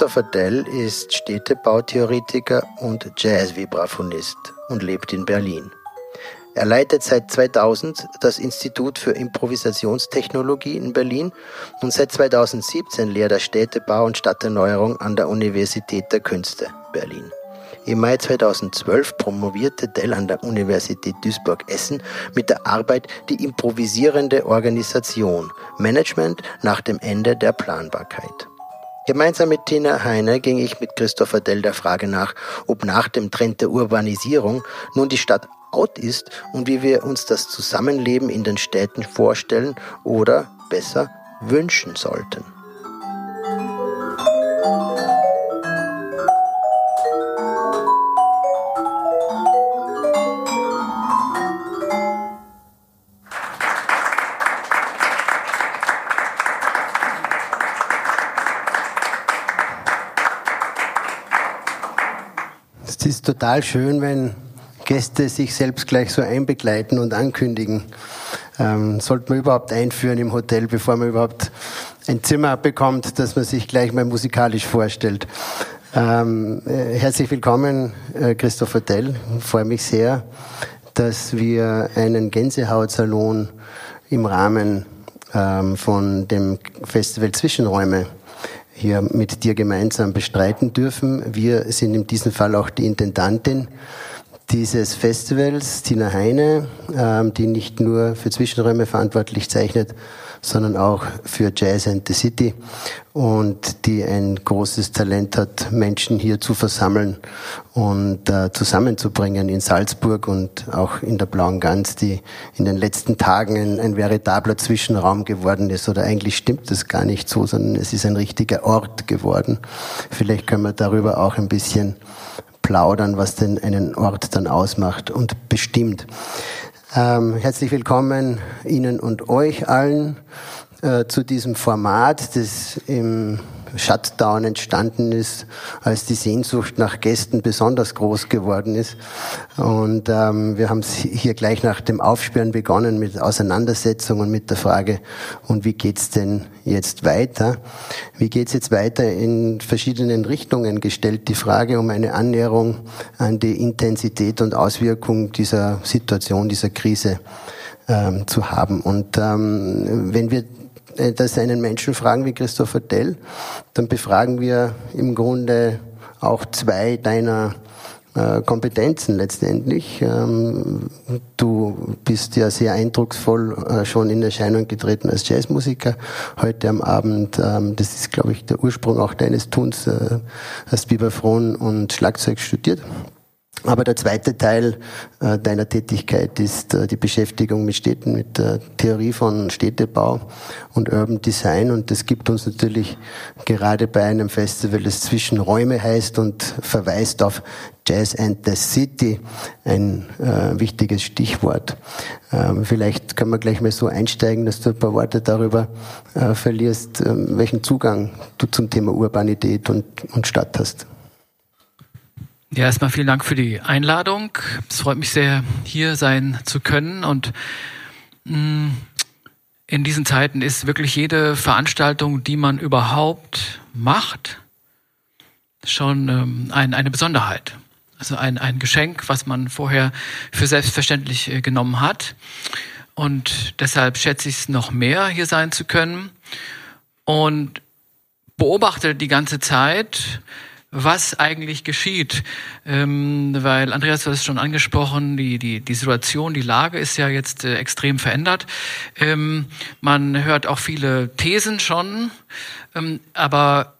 Christopher Dell ist Städtebautheoretiker und Jazz-Vibraphonist und lebt in Berlin. Er leitet seit 2000 das Institut für Improvisationstechnologie in Berlin und seit 2017 lehrt er Städtebau und Stadterneuerung an der Universität der Künste Berlin. Im Mai 2012 promovierte Dell an der Universität Duisburg-Essen mit der Arbeit Die improvisierende Organisation, Management nach dem Ende der Planbarkeit. Gemeinsam mit Tina Heine ging ich mit Christopher Dell der Frage nach, ob nach dem Trend der Urbanisierung nun die Stadt out ist und wie wir uns das Zusammenleben in den Städten vorstellen oder besser wünschen sollten. Ist total schön, wenn Gäste sich selbst gleich so einbegleiten und ankündigen. Ähm, sollte man überhaupt einführen im Hotel, bevor man überhaupt ein Zimmer bekommt, dass man sich gleich mal musikalisch vorstellt. Ähm, äh, herzlich willkommen, äh, Christopher Dell. Ich freue mich sehr, dass wir einen Gänsehautsalon im Rahmen ähm, von dem Festival Zwischenräume hier mit dir gemeinsam bestreiten dürfen. Wir sind in diesem Fall auch die Intendantin dieses Festivals, Tina Heine, ähm, die nicht nur für Zwischenräume verantwortlich zeichnet, sondern auch für Jazz and the City und die ein großes Talent hat, Menschen hier zu versammeln und äh, zusammenzubringen in Salzburg und auch in der Blauen Gans, die in den letzten Tagen ein, ein veritabler Zwischenraum geworden ist. Oder eigentlich stimmt das gar nicht so, sondern es ist ein richtiger Ort geworden. Vielleicht können wir darüber auch ein bisschen plaudern, was denn einen Ort dann ausmacht und bestimmt. Ähm, herzlich willkommen Ihnen und euch allen äh, zu diesem Format, das im Shutdown entstanden ist, als die Sehnsucht nach Gästen besonders groß geworden ist. Und ähm, wir haben hier gleich nach dem Aufsperren begonnen mit Auseinandersetzungen mit der Frage, und wie geht's denn jetzt weiter? Wie geht's jetzt weiter in verschiedenen Richtungen gestellt? Die Frage um eine Annäherung an die Intensität und Auswirkung dieser Situation, dieser Krise ähm, zu haben. Und ähm, wenn wir das einen Menschen fragen wie Christopher Dell, dann befragen wir im Grunde auch zwei deiner äh, Kompetenzen letztendlich. Ähm, du bist ja sehr eindrucksvoll äh, schon in Erscheinung getreten als Jazzmusiker heute am Abend. Ähm, das ist, glaube ich, der Ursprung auch deines Tuns. Hast Vibraphon und Schlagzeug studiert. Aber der zweite Teil äh, deiner Tätigkeit ist äh, die Beschäftigung mit Städten, mit der Theorie von Städtebau und Urban Design. Und das gibt uns natürlich gerade bei einem Festival, das Zwischenräume heißt und verweist auf Jazz and the City, ein äh, wichtiges Stichwort. Ähm, vielleicht kann man gleich mal so einsteigen, dass du ein paar Worte darüber äh, verlierst, äh, welchen Zugang du zum Thema Urbanität und, und Stadt hast. Ja, erstmal vielen Dank für die Einladung. Es freut mich sehr, hier sein zu können. Und mm, in diesen Zeiten ist wirklich jede Veranstaltung, die man überhaupt macht, schon ähm, ein, eine Besonderheit. Also ein, ein Geschenk, was man vorher für selbstverständlich äh, genommen hat. Und deshalb schätze ich es noch mehr, hier sein zu können. Und beobachte die ganze Zeit, was eigentlich geschieht. Ähm, weil Andreas hat es schon angesprochen, die, die, die Situation, die Lage ist ja jetzt äh, extrem verändert. Ähm, man hört auch viele Thesen schon, ähm, aber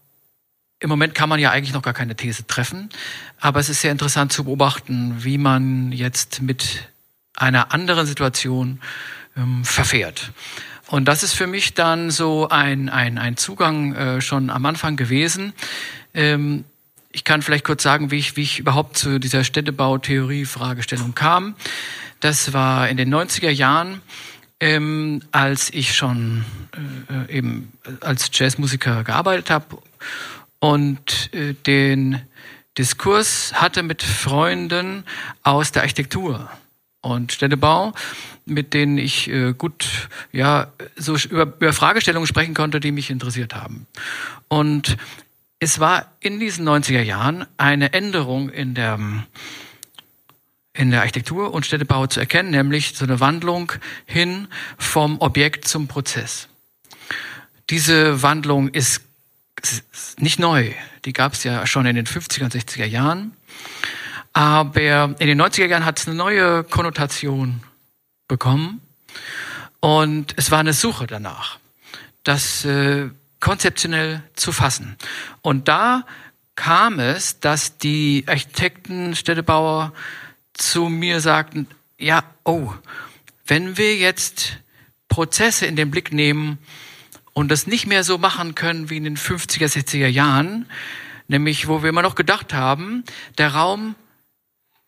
im Moment kann man ja eigentlich noch gar keine These treffen. Aber es ist sehr interessant zu beobachten, wie man jetzt mit einer anderen Situation ähm, verfährt. Und das ist für mich dann so ein, ein, ein Zugang äh, schon am Anfang gewesen. Ähm, ich kann vielleicht kurz sagen, wie ich, wie ich überhaupt zu dieser Städtebautheorie-Fragestellung kam. Das war in den 90er Jahren, ähm, als ich schon äh, eben als Jazzmusiker gearbeitet habe und äh, den Diskurs hatte mit Freunden aus der Architektur und Städtebau, mit denen ich äh, gut ja so über, über Fragestellungen sprechen konnte, die mich interessiert haben. Und es war in diesen 90er Jahren eine Änderung in der, in der Architektur und Städtebau zu erkennen, nämlich so eine Wandlung hin vom Objekt zum Prozess. Diese Wandlung ist nicht neu. Die gab es ja schon in den 50er und 60er Jahren. Aber in den 90er Jahren hat es eine neue Konnotation bekommen. Und es war eine Suche danach, das äh, konzeptionell zu fassen. Und da kam es, dass die Architekten, Städtebauer zu mir sagten, ja, oh, wenn wir jetzt Prozesse in den Blick nehmen und das nicht mehr so machen können wie in den 50er, 60er Jahren, nämlich wo wir immer noch gedacht haben, der Raum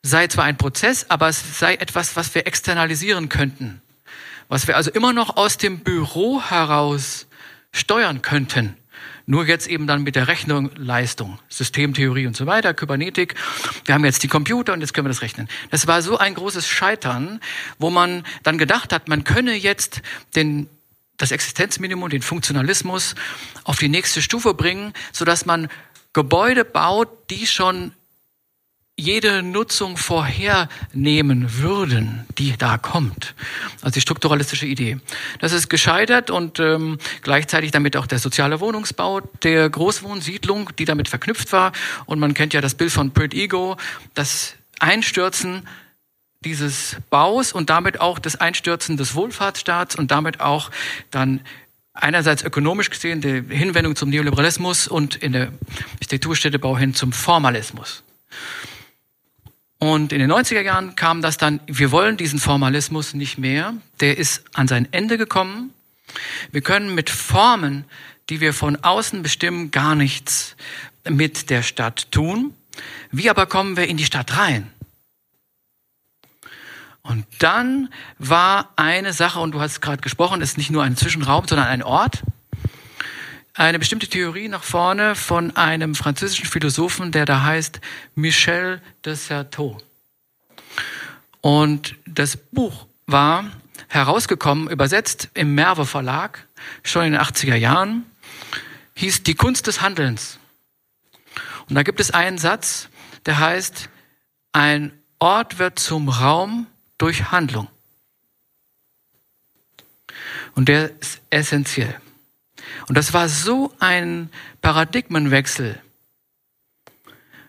sei zwar ein Prozess, aber es sei etwas, was wir externalisieren könnten, was wir also immer noch aus dem Büro heraus steuern könnten. Nur jetzt eben dann mit der Rechnungsleistung, Systemtheorie und so weiter, Kybernetik. Wir haben jetzt die Computer und jetzt können wir das rechnen. Das war so ein großes Scheitern, wo man dann gedacht hat, man könne jetzt den das Existenzminimum, den Funktionalismus auf die nächste Stufe bringen, sodass man Gebäude baut, die schon jede Nutzung vorhernehmen würden, die da kommt. Also die strukturalistische Idee. Das ist gescheitert und ähm, gleichzeitig damit auch der soziale Wohnungsbau der Großwohnsiedlung, die damit verknüpft war. Und man kennt ja das Bild von Pert Ego, das Einstürzen dieses Baus und damit auch das Einstürzen des Wohlfahrtsstaats und damit auch dann einerseits ökonomisch gesehen die Hinwendung zum Neoliberalismus und in der Architekturstädtebau hin zum Formalismus. Und in den 90er Jahren kam das dann, wir wollen diesen Formalismus nicht mehr, der ist an sein Ende gekommen. Wir können mit Formen, die wir von außen bestimmen, gar nichts mit der Stadt tun. Wie aber kommen wir in die Stadt rein? Und dann war eine Sache, und du hast gerade gesprochen, ist nicht nur ein Zwischenraum, sondern ein Ort. Eine bestimmte Theorie nach vorne von einem französischen Philosophen, der da heißt Michel de Certeau. Und das Buch war herausgekommen, übersetzt im Merve Verlag, schon in den 80er Jahren, hieß Die Kunst des Handelns. Und da gibt es einen Satz, der heißt, ein Ort wird zum Raum, durch Handlung. Und der ist essentiell. Und das war so ein Paradigmenwechsel,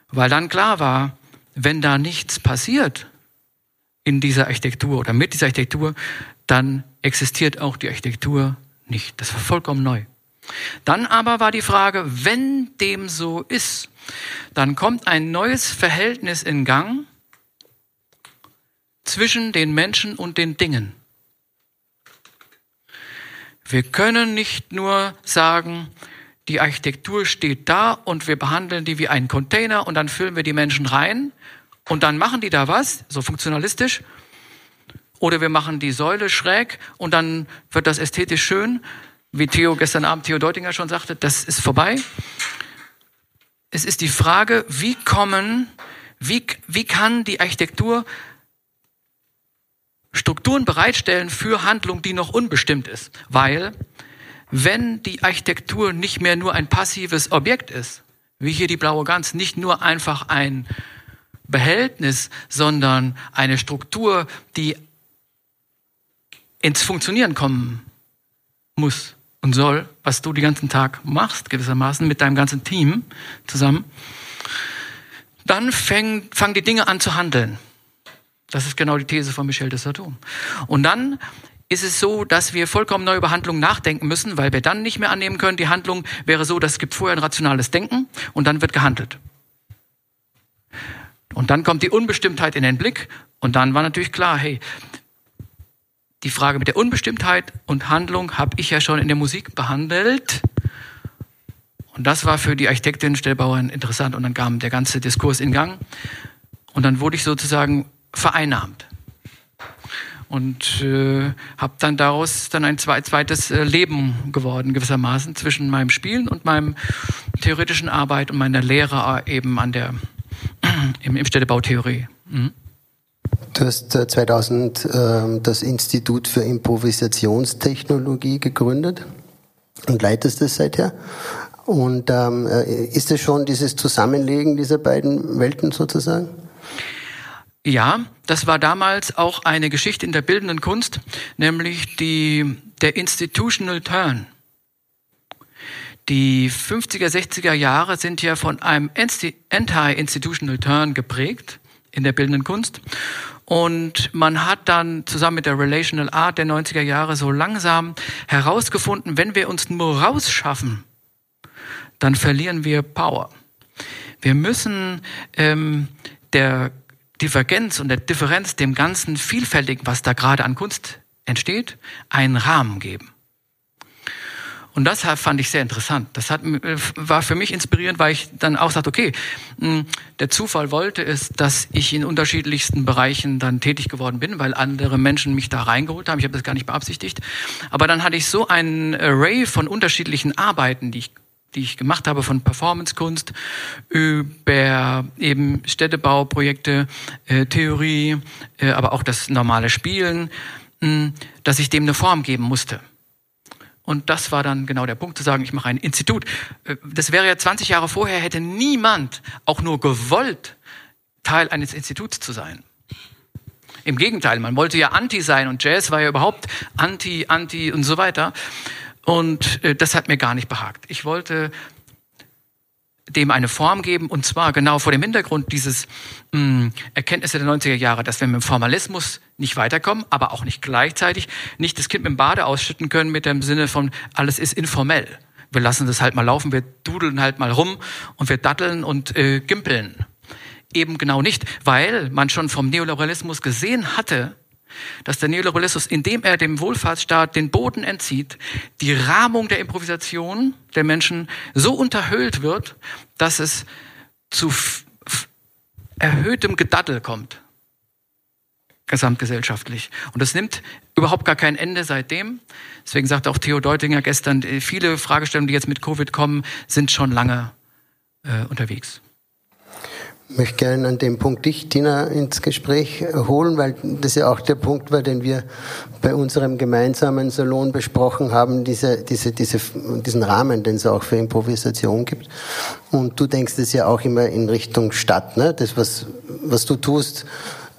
weil dann klar war, wenn da nichts passiert in dieser Architektur oder mit dieser Architektur, dann existiert auch die Architektur nicht. Das war vollkommen neu. Dann aber war die Frage, wenn dem so ist, dann kommt ein neues Verhältnis in Gang, zwischen den Menschen und den Dingen. Wir können nicht nur sagen, die Architektur steht da und wir behandeln die wie einen Container und dann füllen wir die Menschen rein und dann machen die da was, so funktionalistisch. Oder wir machen die Säule schräg und dann wird das ästhetisch schön, wie Theo gestern Abend, Theo Deutinger schon sagte, das ist vorbei. Es ist die Frage, wie kommen, wie, wie kann die Architektur Strukturen bereitstellen für Handlung, die noch unbestimmt ist. Weil, wenn die Architektur nicht mehr nur ein passives Objekt ist, wie hier die blaue Gans, nicht nur einfach ein Behältnis, sondern eine Struktur, die ins Funktionieren kommen muss und soll, was du den ganzen Tag machst, gewissermaßen mit deinem ganzen Team zusammen, dann fangen, fangen die Dinge an zu handeln. Das ist genau die These von Michel de Sarton. Und dann ist es so, dass wir vollkommen neu über Handlungen nachdenken müssen, weil wir dann nicht mehr annehmen können, die Handlung wäre so, dass es gibt vorher ein rationales Denken und dann wird gehandelt. Und dann kommt die Unbestimmtheit in den Blick und dann war natürlich klar, hey, die Frage mit der Unbestimmtheit und Handlung habe ich ja schon in der Musik behandelt. Und das war für die Architektin Stellbauern interessant und dann kam der ganze Diskurs in Gang. Und dann wurde ich sozusagen vereinnahmt. Und äh, habe dann daraus dann ein zweites äh, Leben geworden, gewissermaßen, zwischen meinem Spielen und meinem theoretischen Arbeit und meiner Lehre eben an der im, im. Mhm. Du hast 2000 äh, das Institut für Improvisationstechnologie gegründet und leitest es seither. Und ähm, äh, ist es schon dieses Zusammenlegen dieser beiden Welten sozusagen? Ja, das war damals auch eine Geschichte in der bildenden Kunst, nämlich die, der Institutional Turn. Die 50er, 60er Jahre sind ja von einem Anti-Institutional Turn geprägt in der bildenden Kunst. Und man hat dann zusammen mit der Relational Art der 90er Jahre so langsam herausgefunden, wenn wir uns nur rausschaffen, dann verlieren wir Power. Wir müssen ähm, der Divergenz und der Differenz, dem ganzen Vielfältigen, was da gerade an Kunst entsteht, einen Rahmen geben. Und das fand ich sehr interessant. Das hat, äh, war für mich inspirierend, weil ich dann auch sagte, okay, hm, der Zufall wollte es, dass ich in unterschiedlichsten Bereichen dann tätig geworden bin, weil andere Menschen mich da reingeholt haben. Ich habe das gar nicht beabsichtigt. Aber dann hatte ich so einen Array von unterschiedlichen Arbeiten, die ich die ich gemacht habe von Performancekunst über eben Städtebauprojekte, äh, Theorie, äh, aber auch das normale Spielen, mh, hm, dass ich dem eine Form geben musste. Und das war dann genau der Punkt zu sagen, ich mache ein Institut. Äh, das wäre ja 20 Jahre vorher, hätte niemand auch nur gewollt, Teil eines Instituts zu sein. Im Gegenteil, man wollte ja anti sein und Jazz war ja überhaupt anti, anti und so weiter. Und äh, das hat mir gar nicht behagt. Ich wollte dem eine Form geben und zwar genau vor dem Hintergrund dieses mh, hm, Erkenntnisse der 90er Jahre, dass wir mit dem Formalismus nicht weiterkommen, aber auch nicht gleichzeitig nicht das Kind mit dem Bade ausschütten können mit dem Sinne von alles ist informell. Wir lassen das halt mal laufen, wir dudeln halt mal rum und wir datteln und äh, gimpeln. Eben genau nicht, weil man schon vom Neoliberalismus gesehen hatte, dass der Neoliberalismus, indem er dem Wohlfahrtsstaat den Boden entzieht, die Rahmung der Improvisation der Menschen so unterhöhlt wird, dass es zu erhöhtem Gedattel kommt, gesamtgesellschaftlich. Und das nimmt überhaupt gar kein Ende seitdem. Deswegen sagt auch Theo Deutinger gestern, viele Fragestellungen, die jetzt mit Covid kommen, sind schon lange äh, unterwegs. Ich möchte gerne an dem Punkt dich, Tina, ins Gespräch holen, weil das ja auch der Punkt war, den wir bei unserem gemeinsamen Salon besprochen haben, diese, diese, diese, diesen Rahmen, den es auch für Improvisation gibt. Und du denkst es ja auch immer in Richtung Stadt, ne? Das, was, was du tust,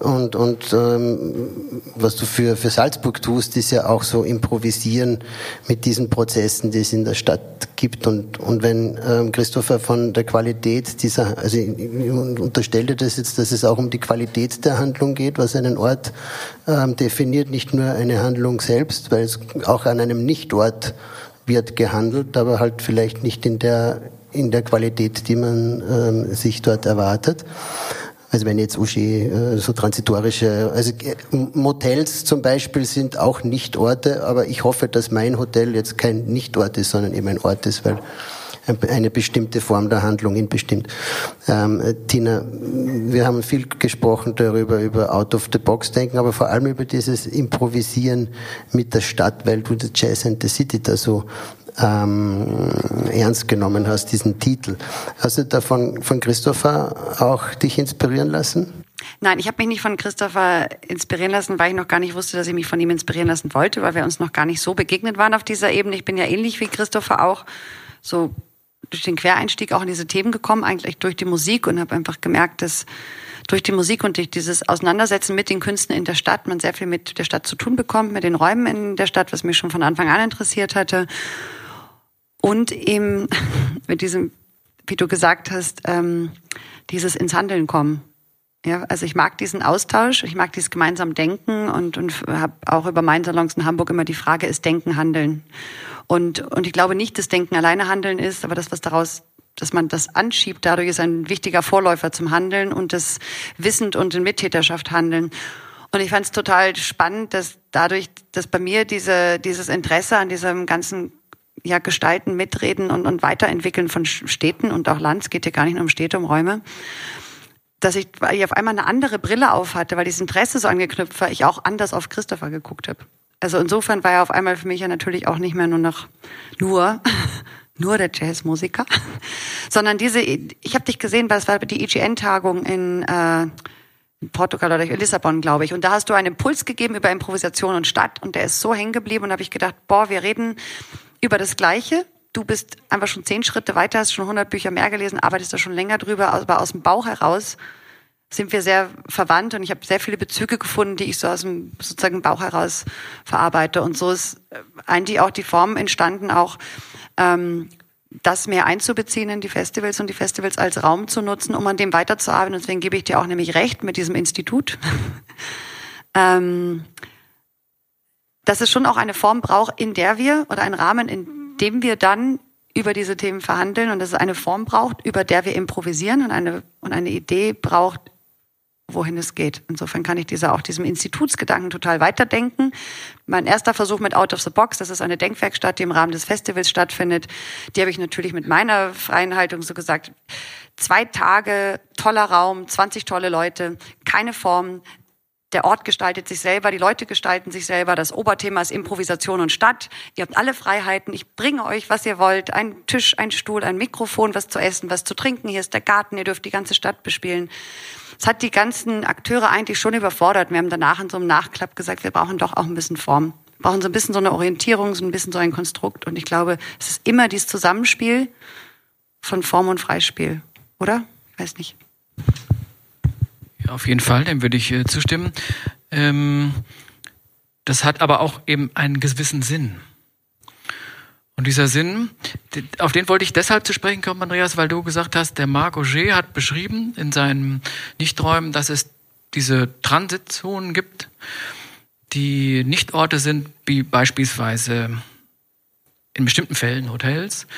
und, und ähm, was du für, für Salzburg tust, ist ja auch so improvisieren mit diesen Prozessen, die es in der Stadt gibt. Und, und wenn ähm, Christopher von der Qualität dieser, also ich, ich das jetzt, dass es auch um die Qualität der Handlung geht, was einen Ort ähm, definiert, nicht nur eine Handlung selbst, weil es auch an einem Nichtort wird gehandelt, aber halt vielleicht nicht in der in der Qualität, die man ähm, sich dort erwartet. Also wenn jetzt Uschi äh, so transitorische, also äh, Motels zum Beispiel sind auch Nichtorte, aber ich hoffe, dass mein Hotel jetzt kein Nichtort ist, sondern eben ein Ort ist, weil eine bestimmte Form der Handlung ihn bestimmt. Ähm, Tina, wir haben viel gesprochen darüber, über Out-of-the-Box-Denken, aber vor allem über dieses Improvisieren mit der Stadt, weil du das Jazz and the City da so ähm, ernst genommen hast, diesen Titel. Hast du davon von Christopher auch dich inspirieren lassen? Nein, ich habe mich nicht von Christopher inspirieren lassen, weil ich noch gar nicht wusste, dass ich mich von ihm inspirieren lassen wollte, weil wir uns noch gar nicht so begegnet waren auf dieser Ebene. Ich bin ja ähnlich wie Christopher auch so durch den Quereinstieg auch in diese Themen gekommen, eigentlich durch die Musik und habe einfach gemerkt, dass durch die Musik und durch dieses Auseinandersetzen mit den Künstlern in der Stadt man sehr viel mit der Stadt zu tun bekommt, mit den Räumen in der Stadt, was mich schon von Anfang an interessiert hatte. Und eben mit diesem, wie du gesagt hast, ähm, dieses ins Handeln kommen. Ja, also ich mag diesen Austausch, ich mag dieses gemeinsam Denken und, und habe auch über meinen Salons in Hamburg immer die Frage, ist Denken Handeln? Und, und ich glaube nicht, dass Denken alleine Handeln ist, aber das, was daraus dass man das anschiebt, dadurch ist ein wichtiger Vorläufer zum Handeln und das Wissend und in Mittäterschaft handeln. Und ich fand es total spannend, dass dadurch, dass bei mir diese, dieses Interesse an diesem ganzen ja, Gestalten, Mitreden und, und Weiterentwickeln von Städten und auch Land, es geht ja gar nicht nur um Städte, um Räume, dass ich, weil ich auf einmal eine andere Brille auf hatte, weil dieses Interesse so angeknüpft war, ich auch anders auf Christopher geguckt habe. Also insofern war er auf einmal für mich ja natürlich auch nicht mehr nur noch nur nur der Jazzmusiker, sondern diese, ich habe dich gesehen, weil es war die IGN-Tagung in, äh, in Portugal oder in Lissabon, glaube ich. Und da hast du einen Impuls gegeben über Improvisation und Stadt und der ist so hängen geblieben und habe ich gedacht, boah, wir reden über das Gleiche, du bist einfach schon zehn Schritte weiter, hast schon 100 Bücher mehr gelesen, arbeitest da schon länger drüber, aber aus dem Bauch heraus sind wir sehr verwandt und ich habe sehr viele Bezüge gefunden, die ich so aus dem sozusagen Bauch heraus verarbeite. Und so ist äh, eigentlich auch die Form entstanden, auch ähm, das mehr einzubeziehen in die Festivals und die Festivals als Raum zu nutzen, um an dem weiterzuarbeiten. Deswegen gebe ich dir auch nämlich recht mit diesem Institut. ähm, dass es schon auch eine Form braucht, in der wir oder einen Rahmen, in dem wir dann über diese Themen verhandeln und dass es eine Form braucht, über der wir improvisieren und eine, und eine Idee braucht, wohin es geht. Insofern kann ich dieser, auch diesem Institutsgedanken total weiterdenken. Mein erster Versuch mit Out of the Box, das ist eine Denkwerkstatt, die im Rahmen des Festivals stattfindet. Die habe ich natürlich mit meiner freien Haltung so gesagt. Zwei Tage, toller Raum, 20 tolle Leute, keine Form, der Ort gestaltet sich selber, die Leute gestalten sich selber. Das Oberthema ist Improvisation und Stadt. Ihr habt alle Freiheiten. Ich bringe euch, was ihr wollt. Ein Tisch, ein Stuhl, ein Mikrofon, was zu essen, was zu trinken. Hier ist der Garten. Ihr dürft die ganze Stadt bespielen. Das hat die ganzen Akteure eigentlich schon überfordert. Wir haben danach in so einem Nachklapp gesagt, wir brauchen doch auch ein bisschen Form. Wir brauchen so ein bisschen so eine Orientierung, so ein bisschen so ein Konstrukt. Und ich glaube, es ist immer dieses Zusammenspiel von Form und Freispiel. Oder? Ich weiß nicht. Auf jeden Fall, dem würde ich äh, zustimmen. Ähm, das hat aber auch eben einen gewissen Sinn. Und dieser Sinn, auf den wollte ich deshalb zu sprechen kommen, Andreas, weil du gesagt hast, der Marc Auger hat beschrieben in seinen Nichträumen, dass es diese Transitzonen gibt, die Nichtorte sind, wie beispielsweise in bestimmten Fällen Hotels,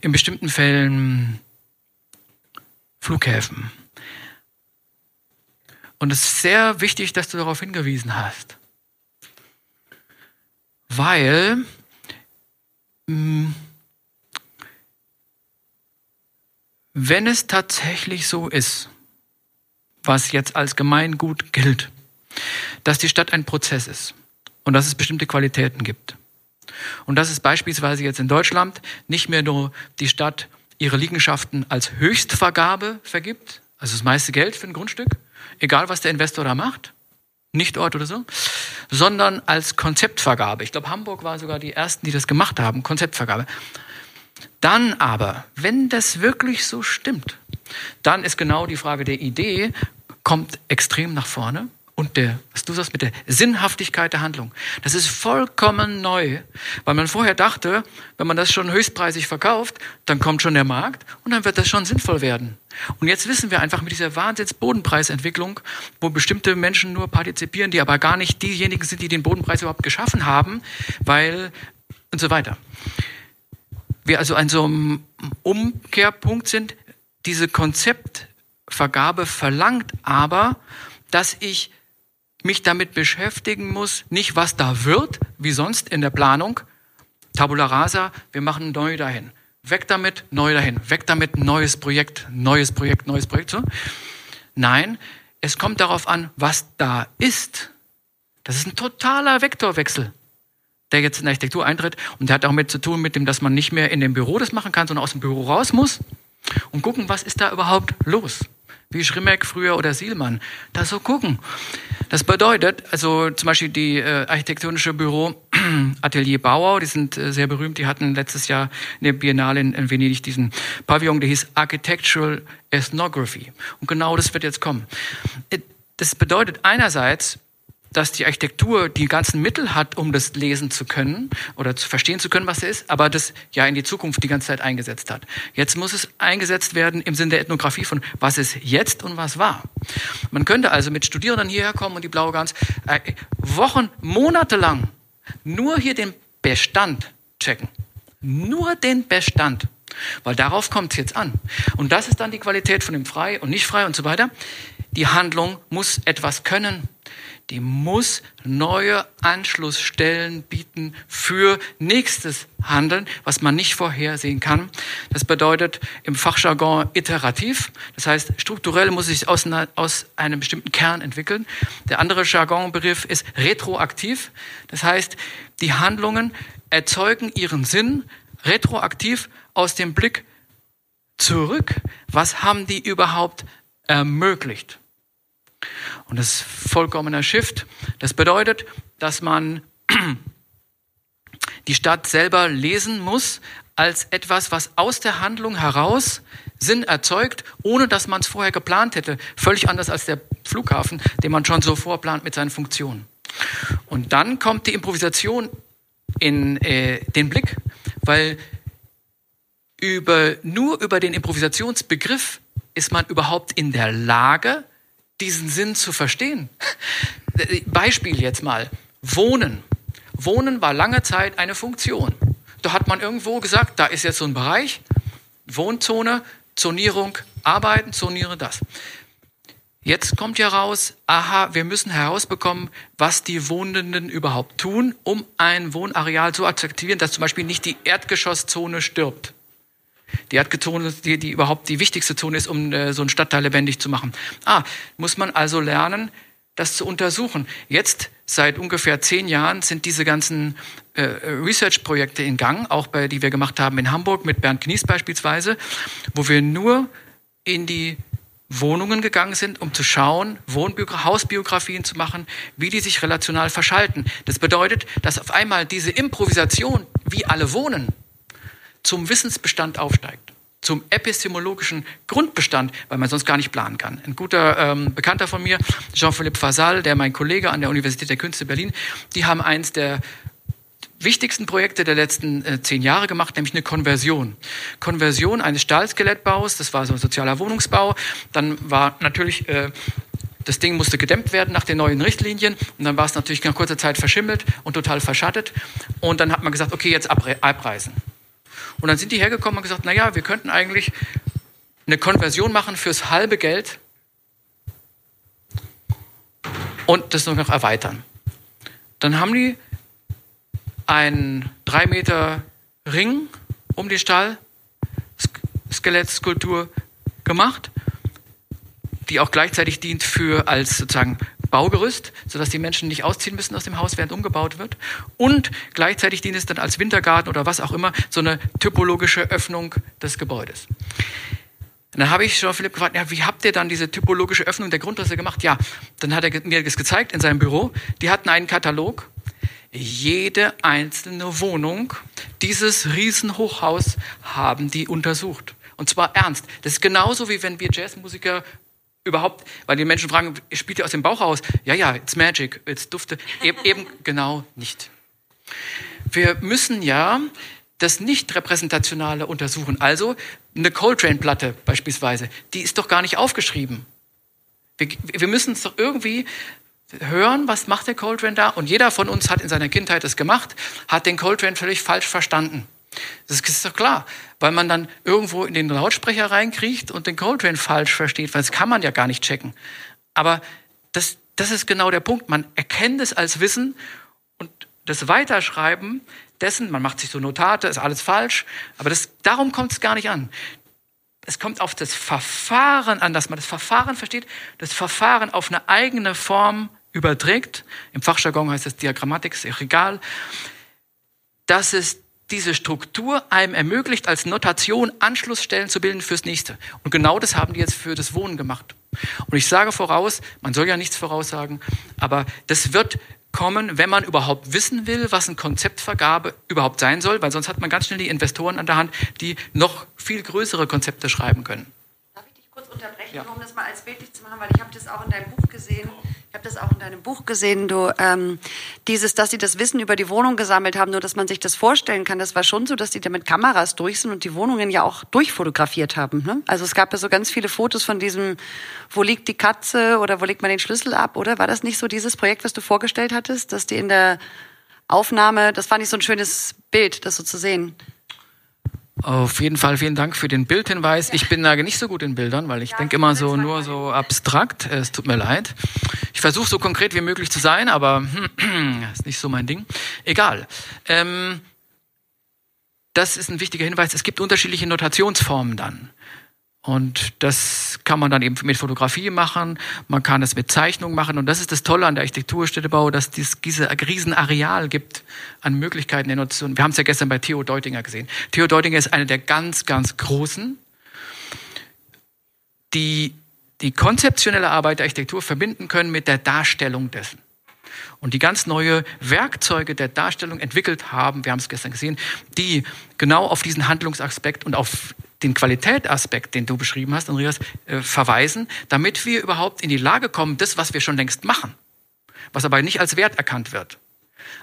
in bestimmten Fällen Flughäfen. Und es ist sehr wichtig, dass du darauf hingewiesen hast. Weil mm, wenn es tatsächlich so ist, was jetzt als Gemeingut gilt, dass die Stadt ein Prozess ist und dass es bestimmte Qualitäten gibt. Und dass es beispielsweise jetzt in Deutschland nicht mehr nur die Stadt ihre Liegenschaften als Höchstvergabe vergibt, also das meiste Geld für ein Grundstück, egal was der Investor da macht, nicht Ort oder so, sondern als Konzeptvergabe. Ich glaube, Hamburg war sogar die ersten, die das gemacht haben, Konzeptvergabe. Dann aber, wenn das wirklich so stimmt, dann ist genau die Frage der Idee, kommt extrem nach vorne und der, was du sagst, mit der Sinnhaftigkeit der Handlung. Das ist vollkommen neu, weil man vorher dachte, wenn man das schon höchstpreisig verkauft, dann kommt schon der Markt und dann wird das schon sinnvoll werden. Und jetzt wissen wir einfach mit dieser Wahnsinns-Bodenpreisentwicklung, wo bestimmte Menschen nur partizipieren, die aber gar nicht diejenigen sind, die den Bodenpreis überhaupt geschaffen haben, weil und so weiter. Wir also an so einem Umkehrpunkt sind, diese Konzeptvergabe verlangt aber, dass ich mich damit beschäftigen muss, nicht was da wird, wie sonst in der Planung. Tabula rasa, wir machen neu dahin. Weg damit, neu dahin. Weg damit, neues Projekt, neues Projekt, neues Projekt. So. Nein, es kommt darauf an, was da ist. Das ist ein totaler Vektorwechsel, der jetzt in der Architektur eintritt. Und der hat auch mit zu tun, mit dem, dass man nicht mehr in dem Büro das machen kann, sondern aus dem Büro raus muss und gucken, was ist da überhaupt los wie Schrimmeck früher oder Sielmann, da so gucken. Das bedeutet, also zum Beispiel die äh, architektonische Büro Atelier Bauer, die sind äh, sehr berühmt, die hatten letztes Jahr in der Biennale in, in Venedig diesen Pavillon, der hieß Architectural Ethnography. Und genau das wird jetzt kommen. Äh, das bedeutet einerseits, dass die Architektur die ganzen Mittel hat, um das lesen zu können oder zu verstehen zu können, was es ist, aber das ja in die Zukunft die ganze Zeit eingesetzt hat. Jetzt muss es eingesetzt werden im Sinne der Ethnographie von was ist jetzt und was war. Man könnte also mit Studierenden hierher kommen und die Blaue Gans äh, Wochen, Monate lang nur hier den Bestand checken. Nur den Bestand. Weil darauf kommt es jetzt an. Und das ist dann die Qualität von dem frei und nicht frei und so weiter. Die Handlung muss etwas können die muss neue Anschlussstellen bieten für nächstes Handeln, was man nicht vorhersehen kann. Das bedeutet im Fachjargon iterativ. Das heißt, strukturell muss sich aus, aus einem bestimmten Kern entwickeln. Der andere Jargonbegriff ist retroaktiv. Das heißt, die Handlungen erzeugen ihren Sinn retroaktiv aus dem Blick zurück. Was haben die überhaupt ermöglicht? Und das ist vollkommener Shift. Das bedeutet, dass man die Stadt selber lesen muss als etwas, was aus der Handlung heraus Sinn erzeugt, ohne dass man es vorher geplant hätte. Völlig anders als der Flughafen, den man schon so vorplant mit seinen Funktionen. Und dann kommt die Improvisation in äh, den Blick, weil über, nur über den Improvisationsbegriff ist man überhaupt in der Lage, diesen Sinn zu verstehen. Beispiel jetzt mal. Wohnen. Wohnen war lange Zeit eine Funktion. Da hat man irgendwo gesagt, da ist jetzt so ein Bereich, Wohnzone, Zonierung, Arbeiten, zoniere das. Jetzt kommt ja raus, aha, wir müssen herausbekommen, was die Wohnenden überhaupt tun, um ein Wohnareal so attraktivieren, dass zum Beispiel nicht die Erdgeschosszone stirbt. Die Erdgeschosszone, die, die überhaupt die wichtigste Zone ist, um äh, so einen Stadtteil lebendig zu machen. Ah, muss man also lernen, das zu untersuchen. Jetzt, seit ungefähr zehn Jahren, sind diese ganzen äh, Research-Projekte in Gang, auch bei, die wir gemacht haben in Hamburg mit Bernd Knies beispielsweise, wo wir nur in die Wohnungen gegangen sind, um zu schauen, Hausbiografien zu machen, wie die sich relational verschalten. Das bedeutet, dass auf einmal diese Improvisation, wie alle wohnen, zum Wissensbestand aufsteigt zum epistemologischen Grundbestand, weil man sonst gar nicht planen kann. Ein guter ähm, Bekannter von mir, Jean-Philippe Fasal, der mein Kollege an der Universität der Künste Berlin, die haben eins der wichtigsten Projekte der letzten äh, zehn Jahre gemacht, nämlich eine Konversion. Konversion eines Stahlskelettbaus, das war so ein sozialer Wohnungsbau. Dann war natürlich äh, das Ding musste gedämmt werden nach den neuen Richtlinien und dann war es natürlich nach kurzer Zeit verschimmelt und total verschattet. Und dann hat man gesagt, okay, jetzt abreißen. Und dann sind die hergekommen und gesagt, naja, wir könnten eigentlich eine Konversion machen fürs halbe Geld und das noch erweitern. Dann haben die einen drei Meter Ring um die Stahlskelettskulptur gemacht, die auch gleichzeitig dient für als sozusagen Baugerüst, sodass die Menschen nicht ausziehen müssen aus dem Haus, während umgebaut wird. Und gleichzeitig dient es dann als Wintergarten oder was auch immer, so eine typologische Öffnung des Gebäudes. Und dann habe ich schon Philipp gefragt, ja, wie habt ihr dann diese typologische Öffnung der Grundrisse gemacht? Ja, dann hat er mir das gezeigt in seinem Büro. Die hatten einen Katalog. Jede einzelne Wohnung dieses Riesenhochhaus haben die untersucht. Und zwar ernst. Das ist genauso wie wenn wir Jazzmusiker überhaupt, weil die Menschen fragen, spielt ihr aus dem Bauch aus? Ja, ja, it's magic, it's dufte. Eben, eben genau nicht. Wir müssen ja das Nicht-Repräsentationale untersuchen. Also eine Coltrane-Platte beispielsweise, die ist doch gar nicht aufgeschrieben. Wir, wir müssen es doch irgendwie hören, was macht der Coltrane da? Und jeder von uns hat in seiner Kindheit das gemacht, hat den Coltrane völlig falsch verstanden. Das ist doch klar, weil man dann irgendwo in den Lautsprecher reinkriecht und den Coltrane falsch versteht, weil das kann man ja gar nicht checken. Aber das, das ist genau der Punkt. Man erkennt es als Wissen und das Weiterschreiben dessen, man macht sich so Notate, ist alles falsch, aber das, darum kommt es gar nicht an. Es kommt auf das Verfahren an, dass man das Verfahren versteht, das Verfahren auf eine eigene Form überträgt. Im Fachjargon heißt das Diagrammatik, ist egal. Dass es diese Struktur einem ermöglicht, als Notation Anschlussstellen zu bilden fürs nächste. Und genau das haben die jetzt für das Wohnen gemacht. Und ich sage voraus, man soll ja nichts voraussagen, aber das wird kommen, wenn man überhaupt wissen will, was eine Konzeptvergabe überhaupt sein soll, weil sonst hat man ganz schnell die Investoren an der Hand, die noch viel größere Konzepte schreiben können. Darf ich dich kurz unterbrechen, ja. um das mal als bildlich zu machen, weil ich habe das auch in deinem Buch gesehen. Ich habe das auch in deinem Buch gesehen, du, ähm, dieses, dass sie das Wissen über die Wohnung gesammelt haben, nur dass man sich das vorstellen kann, das war schon so, dass die da mit Kameras durch sind und die Wohnungen ja auch durchfotografiert haben. Ne? Also es gab ja so ganz viele Fotos von diesem, wo liegt die Katze oder wo legt man den Schlüssel ab, oder? War das nicht so dieses Projekt, was du vorgestellt hattest, dass die in der Aufnahme, das fand ich so ein schönes Bild, das so zu sehen. Auf jeden Fall vielen Dank für den Bildhinweis. Ich bin da nicht so gut in Bildern, weil ich ja, denke immer so nur so abstrakt. Es tut mir leid. Ich versuche so konkret wie möglich zu sein, aber ist nicht so mein Ding. Egal. Ähm, das ist ein wichtiger Hinweis. Es gibt unterschiedliche Notationsformen dann. Und das kann man dann eben mit Fotografie machen, man kann es mit Zeichnung machen. Und das ist das Tolle an der Architekturstädtebau, dass es diese riesen Areal gibt an Möglichkeiten der Nutzung. Wir haben es ja gestern bei Theo Deutinger gesehen. Theo Deutinger ist einer der ganz, ganz Großen, die die konzeptionelle Arbeit der Architektur verbinden können mit der Darstellung dessen. und die ganz neue Werkzeuge der Darstellung entwickelt haben, wir haben es gestern gesehen, die genau auf diesen Handlungsaspekt und auf den Qualitätsaspekt, den du beschrieben hast, Andreas, äh, verweisen, damit wir überhaupt in die Lage kommen, das, was wir schon längst machen, was aber nicht als Wert erkannt wird,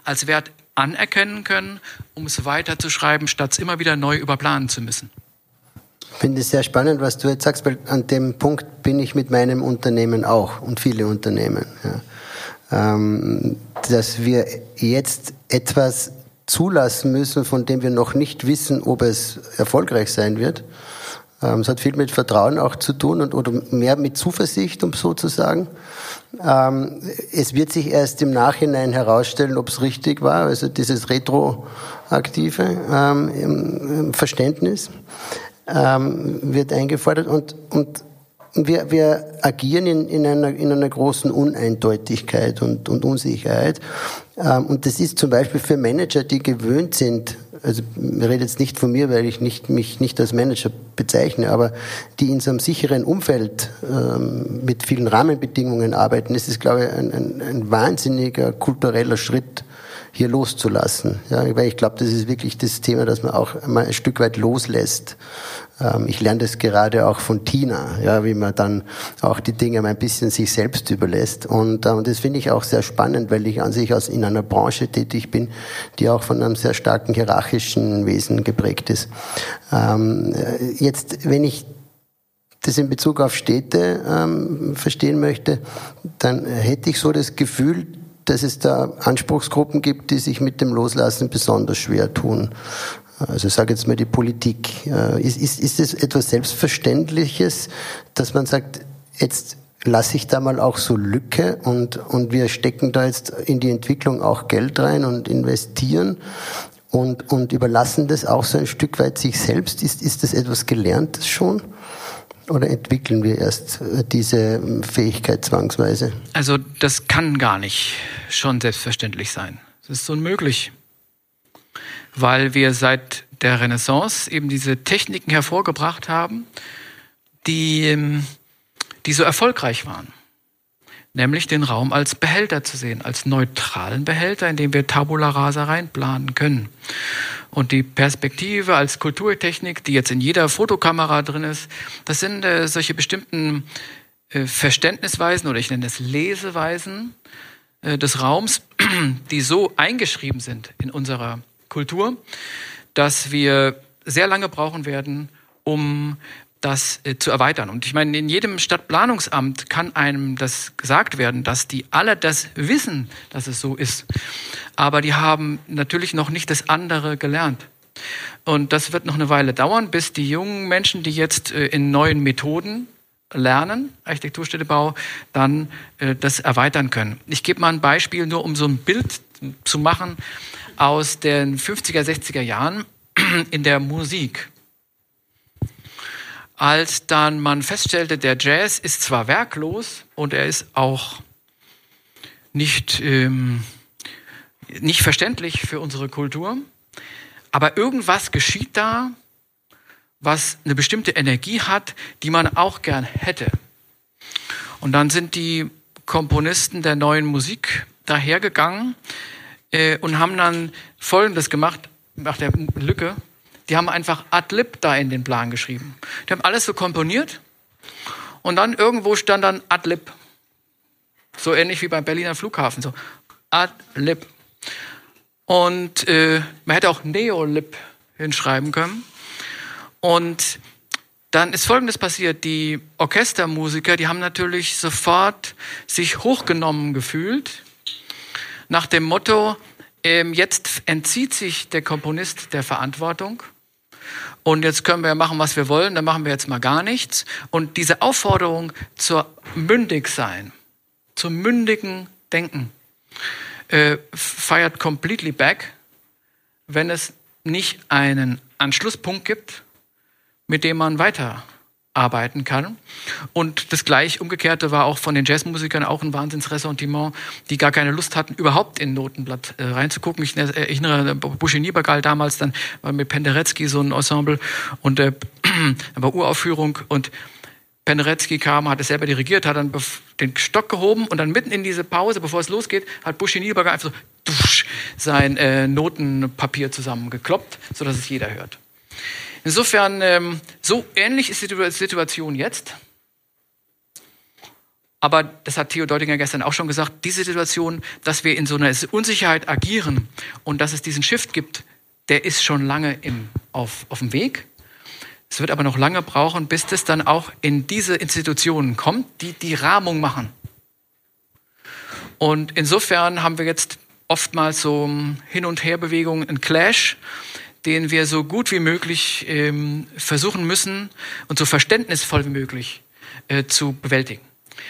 als Wert anerkennen können, um es weiterzuschreiben, statt es immer wieder neu überplanen zu müssen. Ich finde es sehr spannend, was du jetzt sagst, weil an dem Punkt bin ich mit meinem Unternehmen auch und viele Unternehmen. Ja. Ähm, dass wir jetzt etwas zulassen müssen, von dem wir noch nicht wissen, ob es erfolgreich sein wird. Ähm, es hat viel mit Vertrauen auch zu tun und oder mehr mit Zuversicht, um so zu sagen. Ähm, es wird sich erst im Nachhinein herausstellen, ob es richtig war, also dieses retroaktive ähm, Verständnis wird eingefordert und, und wir, wir agieren in, in, einer, in einer großen Uneindeutigkeit und, und Unsicherheit. Ähm, und das ist zum Beispiel für Manager, die gewöhnt sind, also ich rede jetzt nicht von mir, weil ich nicht, mich nicht als Manager bezeichne, aber die in so einem sicheren Umfeld ähm, mit vielen Rahmenbedingungen arbeiten, ist es, glaube ich, ein, ein, ein wahnsinniger kultureller Schritt, hier loszulassen. Ja, weil ich glaube, das ist wirklich das Thema, dass man auch mal ein Stück weit loslässt. Ähm, ich lerne das gerade auch von Tina, ja, wie man dann auch die Dinge ein bisschen sich selbst überlässt. Und ähm, das finde ich auch sehr spannend, weil ich an sich aus in einer Branche tätig bin, die auch von einem sehr starken hierarchischen Wesen geprägt ist. Ähm, äh, jetzt, wenn ich das in Bezug auf Städte ähm, verstehen möchte, dann hätte ich so das Gefühl, dass es da Anspruchsgruppen gibt, die sich mit dem Loslassen besonders schwer tun. Also ich sage jetzt mal die Politik. Äh, ist, ist, ist es etwas Selbstverständliches, dass man sagt, jetzt lasse ich da mal auch so Lücke und, und wir stecken da jetzt in die Entwicklung auch Geld rein und investieren und, und überlassen das auch so ein Stück weit sich selbst? Ist, ist das etwas Gelerntes schon? Oder entwickeln wir erst äh, diese Fähigkeit zwangsweise? Also das kann gar nicht schon selbstverständlich sein. Das ist unmöglich, weil wir seit der Renaissance eben diese Techniken hervorgebracht haben, die, ähm, die so erfolgreich waren nämlich den Raum als Behälter zu sehen, als neutralen Behälter, in dem wir Tabula rasa reinplanen können. Und die Perspektive als Kulturtechnik, die jetzt in jeder Fotokamera drin ist, das sind äh, solche bestimmten äh, Verständnisweisen oder ich nenne es Leseweisen äh, des Raums, die so eingeschrieben sind in unserer Kultur, dass wir sehr lange brauchen werden, um das äh, zu erweitern. Und ich meine, in jedem Stadtplanungsamt kann einem das gesagt werden, dass die alle das wissen, dass es so ist. Aber die haben natürlich noch nicht das andere gelernt. Und das wird noch eine Weile dauern, bis die jungen Menschen, die jetzt äh, in neuen Methoden lernen, Architekturstädtebau, dann äh, das erweitern können. Ich gebe mal ein Beispiel, nur um so ein Bild zu machen aus den 50er, 60er Jahren in der Musik als dann man feststellte, der Jazz ist zwar werklos und er ist auch nicht, ähm, nicht verständlich für unsere Kultur, aber irgendwas geschieht da, was eine bestimmte Energie hat, die man auch gern hätte. Und dann sind die Komponisten der neuen Musik dahergegangen äh, und haben dann Folgendes gemacht, nach der Lücke, die haben einfach ad lib da in den Plan geschrieben. Die haben alles so komponiert und dann irgendwo stand dann ad lib. So ähnlich wie beim Berliner Flughafen, so ad lib. Und äh, man hätte auch Neolib hinschreiben können. Und dann ist Folgendes passiert. Die Orchestermusiker, die haben natürlich sofort sich hochgenommen gefühlt nach dem Motto, ähm, jetzt entzieht sich der Komponist der Verantwortung und jetzt können wir machen, was wir wollen, dann machen wir jetzt mal gar nichts. Und diese Aufforderung zur mündig sein, zum mündigen Denken, äh, feiert completely back, wenn es nicht einen Anschlusspunkt gibt, mit dem man weiter arbeiten kann. Und das gleich umgekehrte war auch von den Jazzmusikern auch ein Wahnsinnsressentiment, die gar keine Lust hatten, überhaupt in Notenblatt äh, reinzugucken. Ich erinnere Buschini Bagal damals, dann war mit Penderecki so ein Ensemble und äh, war Uraufführung und Penderecki kam, hat es selber dirigiert, hat dann den Stock gehoben und dann mitten in diese Pause, bevor es losgeht, hat Buschi einfach so dusch, sein äh, Notenpapier zusammengekloppt, sodass es jeder hört. Insofern, ähm, so ähnlich ist die Situation jetzt. Aber das hat Theo Deutinger gestern auch schon gesagt, diese Situation, dass wir in so einer Unsicherheit agieren und dass es diesen Shift gibt, der ist schon lange im, auf, auf dem Weg. Es wird aber noch lange brauchen, bis das dann auch in diese Institutionen kommt, die die Rahmung machen. Und insofern haben wir jetzt oftmals so Hin- und Herbewegungen, einen Clash, den wir so gut wie möglich ähm, versuchen müssen und so verständnisvoll wie möglich äh, zu bewältigen.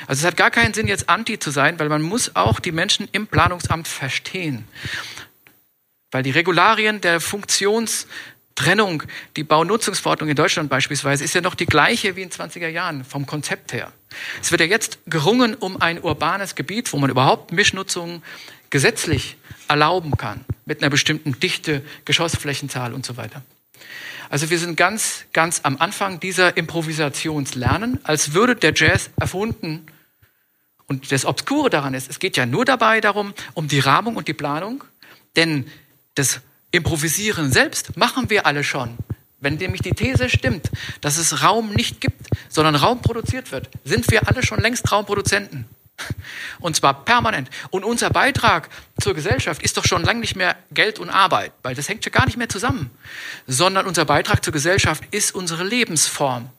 Also es hat gar keinen Sinn, jetzt anti zu sein, weil man muss auch die Menschen im Planungsamt verstehen. Weil die Regularien der Funktions- Trennung, die Baunutzungsverordnung in Deutschland beispielsweise, ist ja noch die gleiche wie in 20er Jahren vom Konzept her. Es wird ja jetzt gerungen um ein urbanes Gebiet, wo man überhaupt Mischnutzung gesetzlich erlauben kann, mit einer bestimmten Dichte, Geschossflächenzahl und so weiter. Also wir sind ganz, ganz am Anfang dieser Improvisationslernen, als würde der Jazz erfunden. Und das Obskure daran ist, es geht ja nur dabei darum, um die Rahmung und die Planung, denn das Improvisieren selbst machen wir alle schon. Wenn nämlich die These stimmt, dass es Raum nicht gibt, sondern Raum produziert wird, sind wir alle schon längst Raumproduzenten. Und zwar permanent. Und unser Beitrag zur Gesellschaft ist doch schon lange nicht mehr Geld und Arbeit, weil das hängt ja gar nicht mehr zusammen. Sondern unser Beitrag zur Gesellschaft ist unsere Lebensform.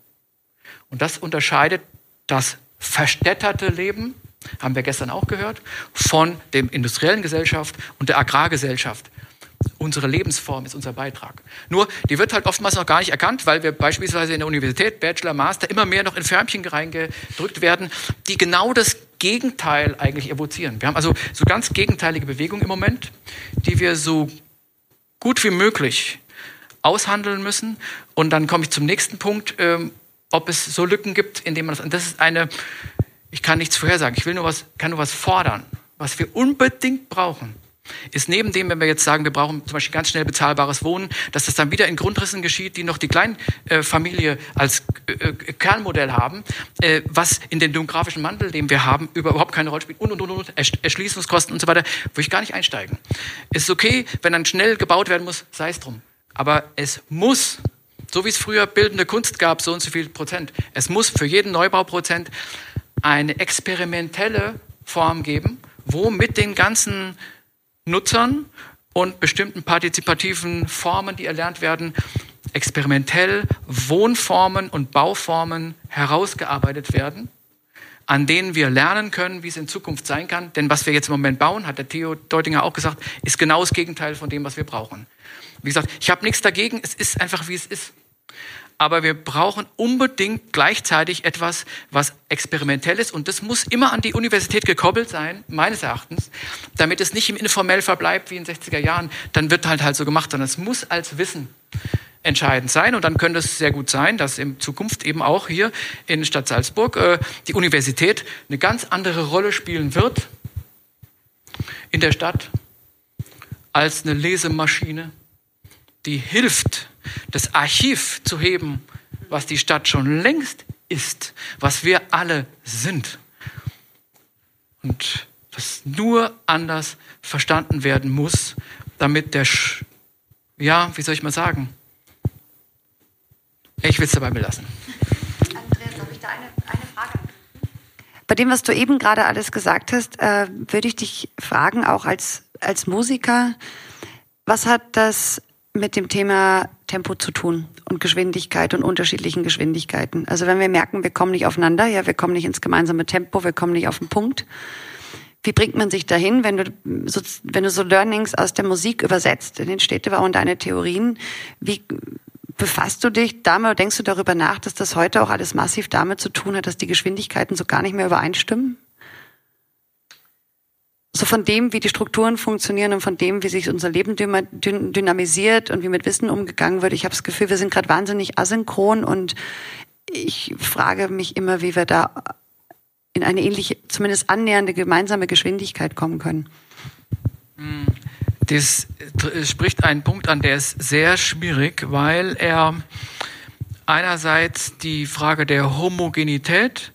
Und das unterscheidet das verstädterte Leben, haben wir gestern auch gehört, von dem industriellen Gesellschaft und der Agrargesellschaft. Unsere Lebensform ist unser Beitrag. Nur, die wird halt oftmals noch gar nicht erkannt, weil wir beispielsweise in der Universität, Bachelor, Master, immer mehr noch in Förmchen reingedrückt werden, die genau das Gegenteil eigentlich evozieren. Wir haben also so ganz gegenteilige Bewegungen im Moment, die wir so gut wie möglich aushandeln müssen. Und dann komme ich zum nächsten Punkt, ähm, ob es so Lücken gibt, indem man das, und das ist eine, ich kann nichts vorhersagen, ich will nur was, kann nur was fordern, was wir unbedingt brauchen ist neben dem, wenn wir jetzt sagen, wir brauchen zum Beispiel ganz schnell bezahlbares Wohnen, dass das dann wieder in Grundrissen geschieht, die noch die Kleinfamilie als äh, äh, Kernmodell haben, äh, was in den demografischen Mandel, den wir haben, überhaupt keine Rolle spielt und, und, und, und, Erschließungskosten und so weiter, wo ich gar nicht einsteigen. Ist okay, wenn dann schnell gebaut werden muss, sei es drum. Aber es muss, so wie es früher bildende Kunst gab, so und so viel Prozent, es muss für jeden Neubauprozent eine experimentelle Form geben, wo mit den ganzen Nutzern und bestimmten partizipativen Formen, die erlernt werden, experimentell Wohnformen und Bauformen herausgearbeitet werden, an denen wir lernen können, wie es in Zukunft sein kann. Denn was wir jetzt im Moment bauen, hat der Theo Deutinger auch gesagt, ist genau das Gegenteil von dem, was wir brauchen. Wie gesagt, ich habe nichts dagegen, es ist einfach, wie es ist aber wir brauchen unbedingt gleichzeitig etwas, was experimentell ist. Und das muss immer an die Universität gekoppelt sein, meines Erachtens, damit es nicht im informell verbleibt wie in den 60er Jahren. Dann wird halt halt so gemacht, sondern es muss als Wissen entscheidend sein. Und dann könnte es sehr gut sein, dass in Zukunft eben auch hier in Stadt Salzburg äh, die Universität eine ganz andere Rolle spielen wird in der Stadt als eine Lesemaschine, die hilft, das Archiv zu heben, was die Stadt schon längst ist, was wir alle sind. Und das nur anders verstanden werden muss, damit der, Sch ja, wie soll ich mal sagen? Ich will es dabei belassen. Andreas, habe ich da eine, eine Frage? Bei dem, was du eben gerade alles gesagt hast, äh, würde ich dich fragen, auch als, als Musiker, was hat das mit dem Thema Tempo zu tun und Geschwindigkeit und unterschiedlichen Geschwindigkeiten. Also wenn wir merken, wir kommen nicht aufeinander, ja, wir kommen nicht ins gemeinsame Tempo, wir kommen nicht auf den Punkt. Wie bringt man sich dahin, wenn du so, wenn du so Learnings aus der Musik übersetzt in den Städtebau und deine Theorien? Wie befasst du dich damit oder denkst du darüber nach, dass das heute auch alles massiv damit zu tun hat, dass die Geschwindigkeiten so gar nicht mehr übereinstimmen? So von dem, wie die Strukturen funktionieren und von dem, wie sich unser Leben dynamisiert und wie mit Wissen umgegangen wird. Ich habe das Gefühl, wir sind gerade wahnsinnig asynchron und ich frage mich immer, wie wir da in eine ähnliche, zumindest annähernde gemeinsame Geschwindigkeit kommen können. Das spricht einen Punkt an, der ist sehr schwierig, weil er einerseits die Frage der Homogenität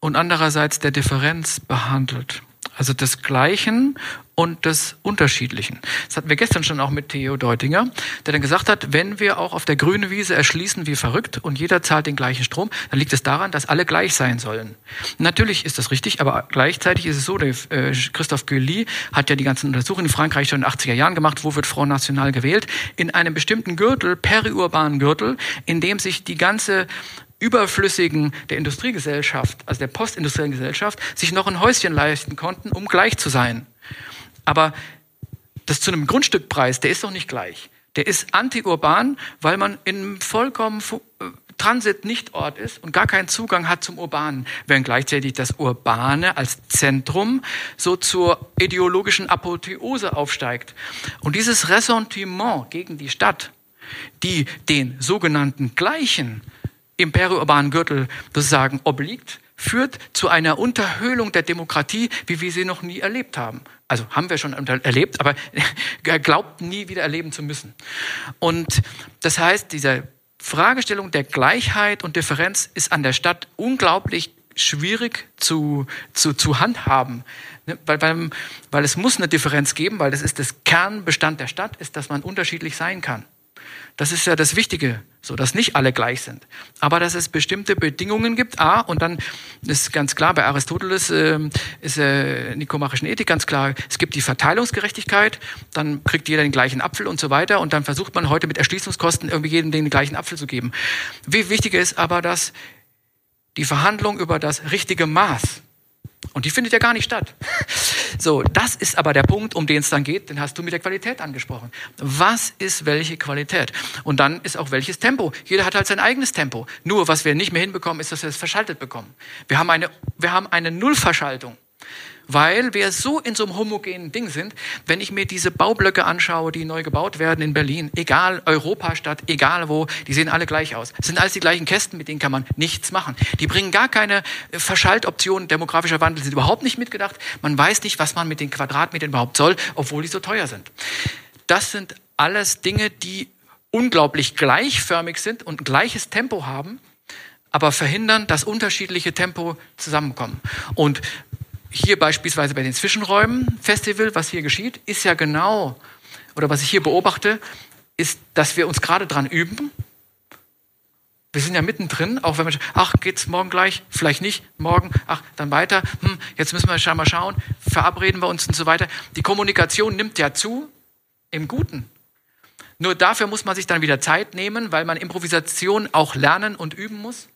und andererseits der Differenz behandelt. Also des Gleichen und des Unterschiedlichen. Das hatten wir gestern schon auch mit Theo Deutinger, der dann gesagt hat, wenn wir auch auf der grünen Wiese erschließen wie verrückt und jeder zahlt den gleichen Strom, dann liegt es daran, dass alle gleich sein sollen. Natürlich ist das richtig, aber gleichzeitig ist es so, der, äh, Christoph Guilly hat ja die ganzen Untersuchungen in Frankreich schon in den 80er Jahren gemacht, wo wird Front National gewählt, in einem bestimmten Gürtel, periurbanen Gürtel, in dem sich die ganze überflüssigen der Industriegesellschaft, also der postindustriellen Gesellschaft, sich noch ein Häuschen leisten konnten, um gleich zu sein. Aber das zu einem Grundstückpreis, der ist doch nicht gleich. Der ist antiurban, weil man in vollkommen äh, Transit-Nichtort ist und gar keinen Zugang hat zum Urbanen, während gleichzeitig das Urbane als Zentrum so zur ideologischen Apotheose aufsteigt. Und dieses Ressentiment gegen die Stadt, die den sogenannten Gleichen im periurbanen Gürtel sozusagen obliegt, führt zu einer Unterhöhlung der Demokratie, wie wir sie noch nie erlebt haben. Also haben wir schon erlebt, aber glaubt nie wieder erleben zu müssen. Und das heißt, diese Fragestellung der Gleichheit und Differenz ist an der Stadt unglaublich schwierig zu, zu, zu handhaben. Ne, weil, weil, weil es muss eine Differenz geben, weil das ist das Kernbestand der Stadt, ist, dass man unterschiedlich sein kann. Das ist ja das Wichtige, so dass nicht alle gleich sind, aber dass es bestimmte Bedingungen gibt. A und dann ist ganz klar bei Aristoteles äh, ist äh, nikomachischen Ethik ganz klar. Es gibt die Verteilungsgerechtigkeit, dann kriegt jeder den gleichen Apfel und so weiter und dann versucht man heute mit Erschließungskosten irgendwie jedem den gleichen Apfel zu geben. Wie wichtiger ist aber, dass die Verhandlung über das richtige Maß und die findet ja gar nicht statt. So, das ist aber der Punkt, um den es dann geht, den hast du mit der Qualität angesprochen. Was ist welche Qualität? Und dann ist auch welches Tempo. Jeder hat halt sein eigenes Tempo. Nur, was wir nicht mehr hinbekommen, ist, dass wir es verschaltet bekommen. Wir haben eine, wir haben eine Nullverschaltung weil wir so in so einem homogenen Ding sind, wenn ich mir diese Baublöcke anschaue, die neu gebaut werden in Berlin, egal Europastadt, egal wo, die sehen alle gleich aus. Es sind alles die gleichen Kästen, mit denen kann man nichts machen. Die bringen gar keine äh, Verschaltoptionen, demografischer Wandel sind überhaupt nicht mitgedacht. Man weiß nicht, was man mit den Quadratmetern überhaupt soll, obwohl die so teuer sind. Das sind alles Dinge, die unglaublich gleichförmig sind und gleiches Tempo haben, aber verhindern, dass unterschiedliche Tempo zusammenkommen. Und hier beispielsweise bei den Zwischenräumen Festival, was hier geschieht, ist ja genau, oder was ich hier beobachte, ist, dass wir uns gerade dran üben. Wir sind ja mittendrin, auch wenn wir, ach, geht's morgen gleich? Vielleicht nicht, morgen, ach, dann weiter. Hm, jetzt müssen wir schon mal schauen, verabreden wir uns und so weiter. Die Kommunikation nimmt ja zu, im Guten. Nur dafür muss man sich dann wieder Zeit nehmen, weil man Improvisation auch lernen und üben muss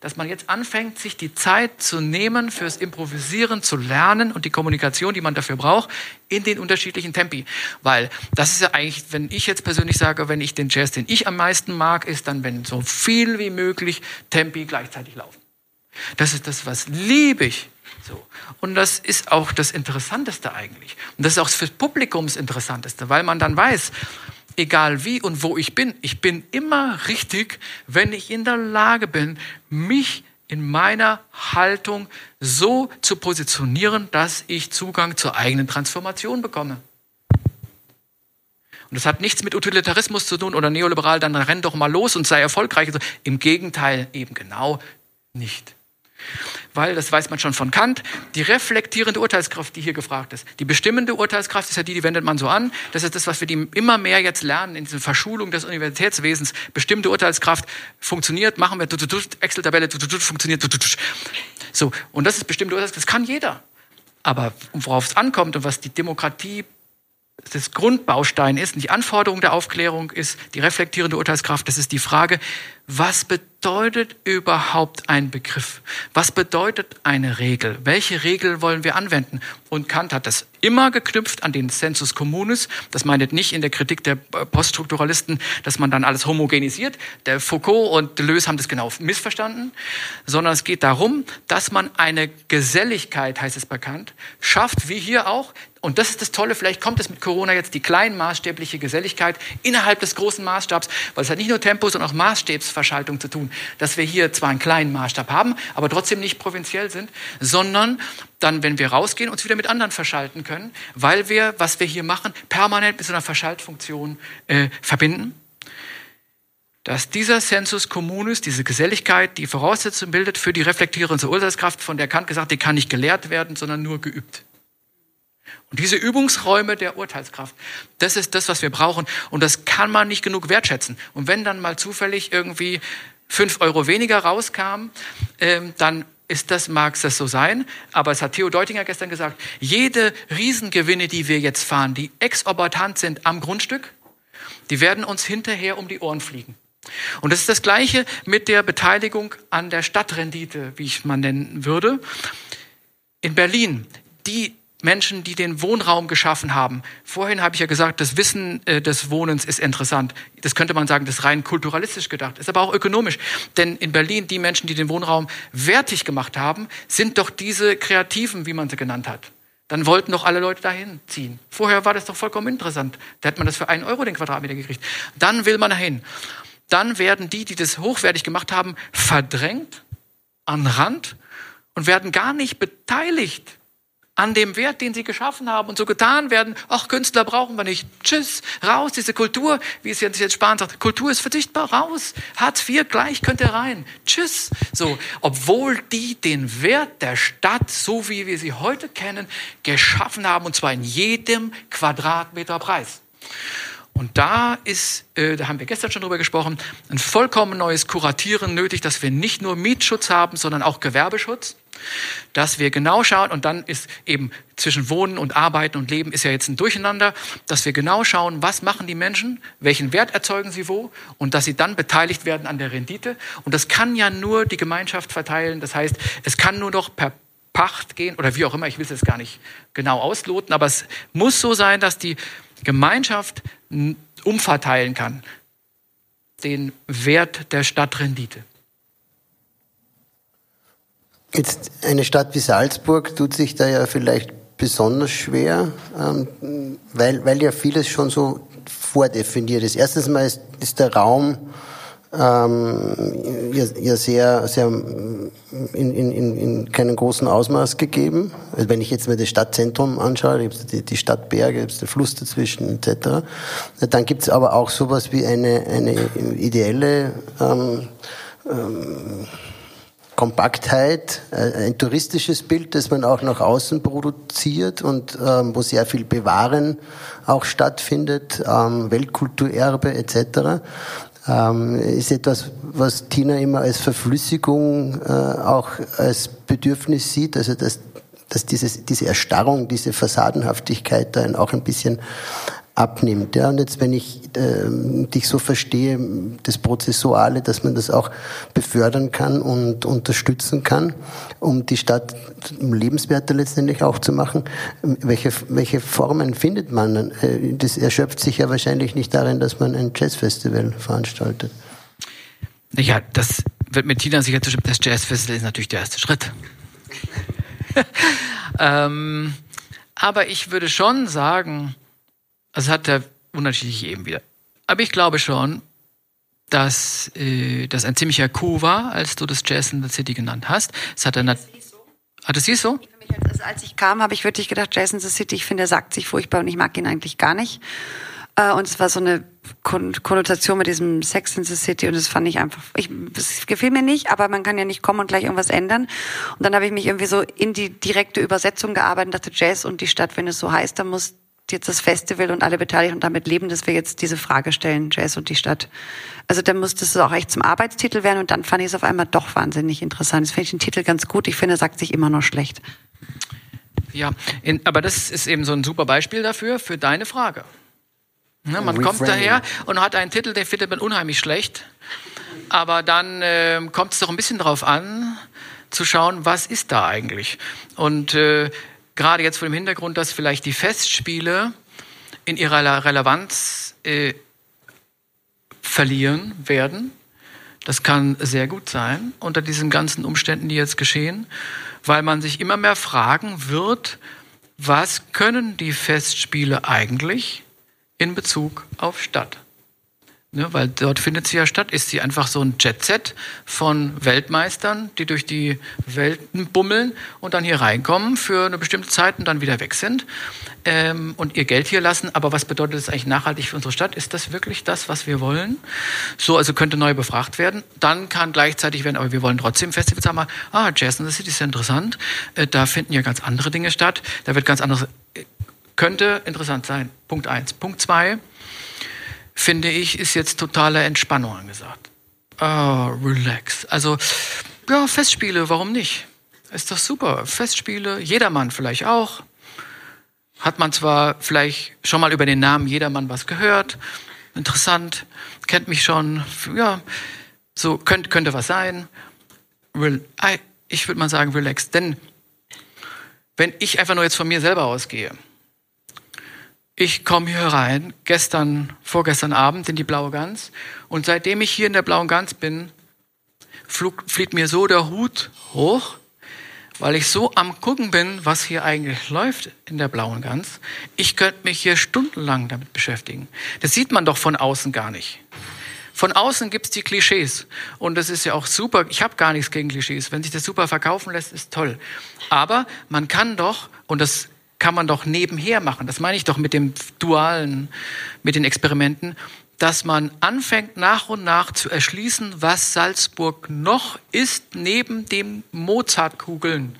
dass man jetzt anfängt, sich die Zeit zu nehmen, fürs Improvisieren zu lernen und die Kommunikation, die man dafür braucht, in den unterschiedlichen Tempi. Weil das ist ja eigentlich, wenn ich jetzt persönlich sage, wenn ich den Jazz, den ich am meisten mag, ist dann, wenn so viel wie möglich Tempi gleichzeitig laufen. Das ist das, was liebe ich. So. Und das ist auch das Interessanteste eigentlich. Und das ist auch fürs Publikum das Interessanteste, weil man dann weiß, egal wie und wo ich bin, ich bin immer richtig, wenn ich in der Lage bin, mich in meiner Haltung so zu positionieren, dass ich Zugang zur eigenen Transformation bekomme. Und das hat nichts mit Utilitarismus zu tun oder neoliberal, dann renn doch mal los und sei erfolgreich. Im Gegenteil, eben genau nicht weil, das weiß man schon von Kant, die reflektierende Urteilskraft, die hier gefragt ist. Die bestimmende Urteilskraft ist ja die, die wendet man so an. Das ist das, was wir immer mehr jetzt lernen in dieser Verschulung des Universitätswesens. Bestimmte Urteilskraft funktioniert, machen wir, Excel-Tabelle, funktioniert. So, und das ist bestimmte Urteilskraft, das kann jeder. Aber worauf es ankommt und was die Demokratie das Grundbaustein ist, und die Anforderung der Aufklärung ist die reflektierende Urteilskraft, das ist die Frage, was bedeutet überhaupt ein Begriff? Was bedeutet eine Regel? Welche Regel wollen wir anwenden? Und Kant hat das immer geknüpft an den Sensus communis. Das meint nicht in der Kritik der Poststrukturalisten, dass man dann alles homogenisiert. Der Foucault und Deleuze haben das genau missverstanden, sondern es geht darum, dass man eine Geselligkeit, heißt es bei Kant, schafft, wie hier auch, und das ist das Tolle, vielleicht kommt es mit Corona jetzt die kleinmaßstäbliche Geselligkeit innerhalb des großen Maßstabs, weil es hat nicht nur Tempo, sondern auch Maßstabsverschaltung zu tun, dass wir hier zwar einen kleinen Maßstab haben, aber trotzdem nicht provinziell sind, sondern dann, wenn wir rausgehen, uns wieder mit anderen verschalten können, weil wir, was wir hier machen, permanent mit so einer Verschaltfunktion äh, verbinden. dass dieser Sensus communis, diese Geselligkeit, die Voraussetzung bildet für die reflektierende Urteilskraft, von der Kant gesagt, die kann nicht gelehrt werden, sondern nur geübt. Und diese Übungsräume der Urteilskraft, das ist das, was wir brauchen. Und das kann man nicht genug wertschätzen. Und wenn dann mal zufällig irgendwie fünf Euro weniger rauskam, ähm, dann ist das, mag das so sein, aber es hat Theo Deutinger gestern gesagt, jede Riesengewinne, die wir jetzt fahren, die exorbitant sind am Grundstück, die werden uns hinterher um die Ohren fliegen. Und das ist das Gleiche mit der Beteiligung an der Stadtrendite, wie ich mal nennen würde. In Berlin, die Menschen, die den Wohnraum geschaffen haben. Vorhin habe ich ja gesagt, das Wissen äh, des Wohnens ist interessant. Das könnte man sagen, das ist rein kulturalistisch gedacht, ist aber auch ökonomisch. Denn in Berlin, die Menschen, die den Wohnraum wertig gemacht haben, sind doch diese Kreativen, wie man sie genannt hat. Dann wollten doch alle Leute dahin ziehen. Vorher war das doch vollkommen interessant. Da hätte man das für einen Euro den Quadratmeter gekriegt. Dann will man dahin. Dann werden die, die das hochwertig gemacht haben, verdrängt an Rand und werden gar nicht beteiligt an dem Wert, den sie geschaffen haben und so getan werden, ach, Künstler brauchen wir nicht. Tschüss, raus, diese Kultur, wie es jetzt Spahn sagt, Kultur ist verzichtbar, raus. Hartz IV gleich könnt ihr rein. Tschüss. So, obwohl die den Wert der Stadt, so wie wir sie heute kennen, geschaffen haben und zwar in jedem Quadratmeter Preis. Und da ist, äh, da haben wir gestern schon drüber gesprochen, ein vollkommen neues Kuratieren nötig, dass wir nicht nur Mietschutz haben, sondern auch Gewerbeschutz dass wir genau schauen, und dann ist eben zwischen Wohnen und Arbeiten und Leben ist ja jetzt ein Durcheinander, dass wir genau schauen, was machen die Menschen, welchen Wert erzeugen sie wo und dass sie dann beteiligt werden an der Rendite. Und das kann ja nur die Gemeinschaft verteilen. Das heißt, es kann nur noch per Pacht gehen oder wie auch immer, ich will es jetzt gar nicht genau ausloten, aber es muss so sein, dass die Gemeinschaft umverteilen kann den Wert der Stadtrendite. Jetzt eine Stadt wie Salzburg tut sich da ja vielleicht besonders schwer, ähm, weil, weil ja vieles schon so vordefiniert ist. Erstens mal ist, ist der Raum ähm, ja, ja sehr, sehr in, in, in keinem großen Ausmaß gegeben. Also wenn ich jetzt mir das Stadtzentrum anschaue, gibt es die, die Stadtberge, gibt es den Fluss dazwischen etc. Dann gibt es aber auch sowas wie eine, eine ideelle ähm, ähm, Kompaktheit, äh, ein touristisches Bild, das man auch nach außen produziert und ähm, wo sehr viel Bewahren auch stattfindet, ähm, Weltkulturerbe etc. Ähm, ist etwas, was Tina immer als Verflüssigung äh, auch als Bedürfnis sieht, also dass, dass dieses, diese Erstarrung, diese Fassadenhaftigkeit dann auch ein bisschen abnimmt. Ja, und jetzt, wenn ich äh, dich so verstehe, das Prozessuale, dass man das auch befördern kann und unterstützen kann, um die Stadt lebenswerter letztendlich auch zu machen, welche, welche Formen findet man? Äh, das erschöpft sich ja wahrscheinlich nicht darin, dass man ein Jazzfestival veranstaltet. Ja, das wird mit Tina sicher zustimmen. Das Jazzfestival ist natürlich der erste Schritt. ähm, aber ich würde schon sagen, also hat er unterschiedliche Ebenen wieder. Aber ich glaube schon, dass äh, das ein ziemlicher Coup war, als du das Jazz in the City genannt hast. Es hat so. Hat es hieß so? Also, als ich kam, habe ich wirklich gedacht, Jazz in the City, ich finde, er sagt sich furchtbar und ich mag ihn eigentlich gar nicht. Äh, und es war so eine Konnotation mit diesem Sex in the City und das fand ich einfach, ich, das gefiel mir nicht, aber man kann ja nicht kommen und gleich irgendwas ändern. Und dann habe ich mich irgendwie so in die direkte Übersetzung gearbeitet und dachte, Jazz und die Stadt, wenn es so heißt, dann muss jetzt das Festival und alle Beteiligten damit leben, dass wir jetzt diese Frage stellen, Jazz und die Stadt. Also dann musste es auch echt zum Arbeitstitel werden und dann fand ich es auf einmal doch wahnsinnig interessant. Das finde ich den Titel ganz gut. Ich finde, er sagt sich immer noch schlecht. Ja, in, aber das ist eben so ein super Beispiel dafür, für deine Frage. Ne, man kommt daher und hat einen Titel, den findet man unheimlich schlecht. Aber dann äh, kommt es doch ein bisschen darauf an, zu schauen, was ist da eigentlich. Und äh, gerade jetzt vor dem Hintergrund, dass vielleicht die Festspiele in ihrer Relevanz äh, verlieren werden. Das kann sehr gut sein unter diesen ganzen Umständen, die jetzt geschehen, weil man sich immer mehr fragen wird, was können die Festspiele eigentlich in Bezug auf Stadt? Ne, weil dort findet sie ja statt. Ist sie einfach so ein Jet-Set von Weltmeistern, die durch die Welten bummeln und dann hier reinkommen für eine bestimmte Zeit und dann wieder weg sind ähm, und ihr Geld hier lassen. Aber was bedeutet das eigentlich nachhaltig für unsere Stadt? Ist das wirklich das, was wir wollen? So, also könnte neu befragt werden. Dann kann gleichzeitig werden, aber wir wollen trotzdem Festivals haben. Ah, Jazz in the City ist ja interessant. Äh, da finden ja ganz andere Dinge statt. Da wird ganz anderes. Äh, könnte interessant sein. Punkt eins. Punkt zwei finde ich, ist jetzt totale Entspannung angesagt. Oh, relax. Also, ja, Festspiele, warum nicht? Ist doch super. Festspiele, jedermann vielleicht auch. Hat man zwar vielleicht schon mal über den Namen jedermann was gehört. Interessant, kennt mich schon. Ja, so könnte, könnte was sein. Ich würde mal sagen, relax. Denn wenn ich einfach nur jetzt von mir selber ausgehe, ich komme hier rein, gestern, vorgestern Abend in die Blaue Gans. Und seitdem ich hier in der Blauen Gans bin, flog, fliegt mir so der Hut hoch, weil ich so am gucken bin, was hier eigentlich läuft in der Blauen Gans. Ich könnte mich hier stundenlang damit beschäftigen. Das sieht man doch von außen gar nicht. Von außen gibt's die Klischees. Und das ist ja auch super. Ich habe gar nichts gegen Klischees. Wenn sich das super verkaufen lässt, ist toll. Aber man kann doch, und das kann man doch nebenher machen. Das meine ich doch mit dem Dualen, mit den Experimenten, dass man anfängt nach und nach zu erschließen, was Salzburg noch ist neben dem Mozartkugeln.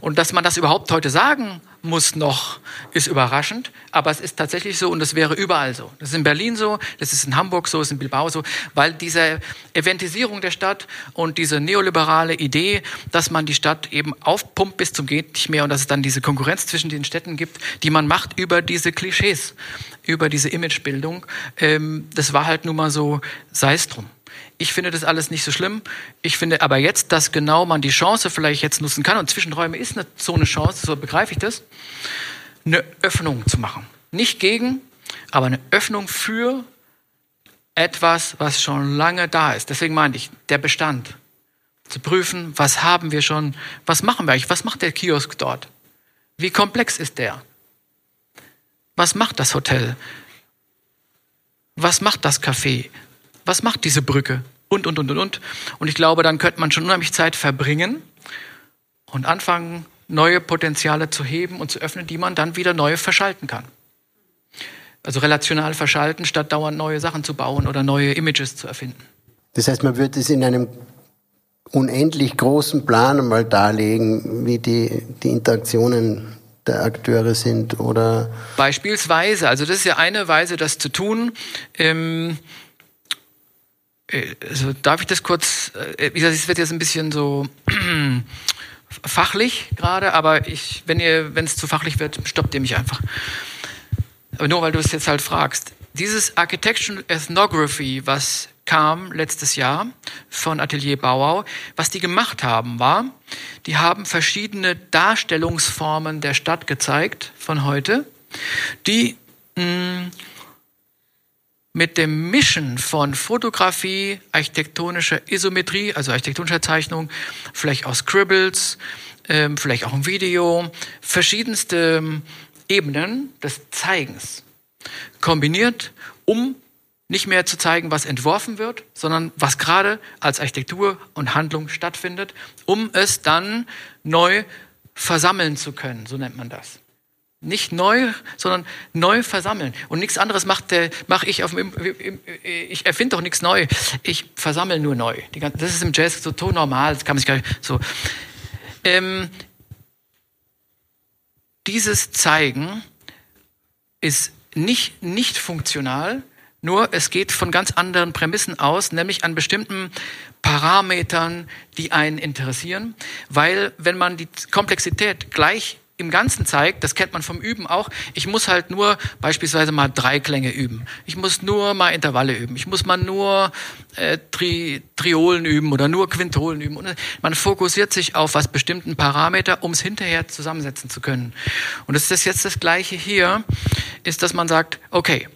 Und dass man das überhaupt heute sagen muss noch, ist überraschend, aber es ist tatsächlich so und es wäre überall so. Das ist in Berlin so, das ist in Hamburg so, das ist in Bilbao so, weil diese Eventisierung der Stadt und diese neoliberale Idee, dass man die Stadt eben aufpumpt bis zum geht nicht mehr und dass es dann diese Konkurrenz zwischen den Städten gibt, die man macht über diese Klischees, über diese Imagebildung, ähm, das war halt nun mal so, sei es drum. Ich finde das alles nicht so schlimm. Ich finde aber jetzt, dass genau man die Chance vielleicht jetzt nutzen kann, und Zwischenräume ist eine, so eine Chance, so begreife ich das, eine Öffnung zu machen. Nicht gegen, aber eine Öffnung für etwas, was schon lange da ist. Deswegen meine ich, der Bestand. Zu prüfen, was haben wir schon, was machen wir eigentlich, was macht der Kiosk dort? Wie komplex ist der? Was macht das Hotel? Was macht das Café? was macht diese Brücke? Und, und, und, und, und. Und ich glaube, dann könnte man schon unheimlich Zeit verbringen und anfangen, neue Potenziale zu heben und zu öffnen, die man dann wieder neu verschalten kann. Also relational verschalten, statt dauernd neue Sachen zu bauen oder neue Images zu erfinden. Das heißt, man würde es in einem unendlich großen Plan einmal darlegen, wie die, die Interaktionen der Akteure sind oder beispielsweise also das ist ja eine Weise das zu tun ähm, äh, also darf ich das kurz, äh, wie gesagt, es wird jetzt ein bisschen so fachlich gerade, aber ich, wenn ihr, wenn es zu fachlich wird, stoppt ihr mich einfach. Aber nur weil du es jetzt halt fragst. Dieses Architectural Ethnography, was kam letztes Jahr von Atelier Bauau, was die gemacht haben, war, die haben verschiedene Darstellungsformen der Stadt gezeigt von heute, die mh, mm, mit dem Mischen von Fotografie, architektonischer Isometrie, also architektonischer Zeichnung, vielleicht auch Scribbles, ähm, vielleicht auch ein Video, verschiedenste ähm, Ebenen des Zeigens kombiniert, um nicht mehr zu zeigen, was entworfen wird, sondern was gerade als Architektur und Handlung stattfindet, um es dann neu versammeln zu können, so nennt man das. Nicht neu, sondern neu versammeln. Und nichts anderes mache ich auf dem, ich erfinde doch nichts neu. Ich versammle nur neu. Das ist im Jazz so to normal, das kann man sich gar nicht, so. Ähm, dieses Zeigen ist nicht, nicht funktional, nur es geht von ganz anderen Prämissen aus, nämlich an bestimmten Parametern, die einen interessieren, weil wenn man die Komplexität gleich im Ganzen zeigt, das kennt man vom Üben auch, ich muss halt nur beispielsweise mal drei Klänge üben. Ich muss nur mal Intervalle üben. Ich muss mal nur äh, Tri Triolen üben oder nur Quintolen üben. Und man fokussiert sich auf was bestimmten Parameter, um es hinterher zusammensetzen zu können. Und das ist jetzt das Gleiche hier, ist, dass man sagt, okay,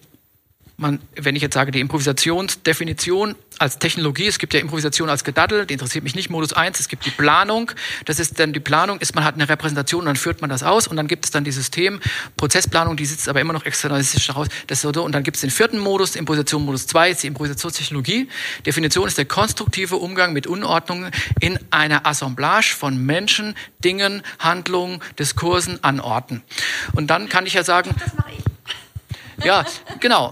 man, wenn ich jetzt sage, die Improvisationsdefinition als Technologie, es gibt ja Improvisation als Gedaddel, die interessiert mich nicht, Modus 1, es gibt die Planung, das ist dann die Planung, ist man hat eine Repräsentation und dann führt man das aus und dann gibt es dann die System, Prozessplanung, die sitzt aber immer noch externalistisch daraus, das so, und dann gibt es den vierten Modus, Improvisation Modus 2, ist die Improvisationstechnologie. Definition ist der konstruktive Umgang mit Unordnungen in einer Assemblage von Menschen, Dingen, Handlungen, Diskursen an Orten. Und dann kann ich ja sagen, das mache ich. Ja, genau.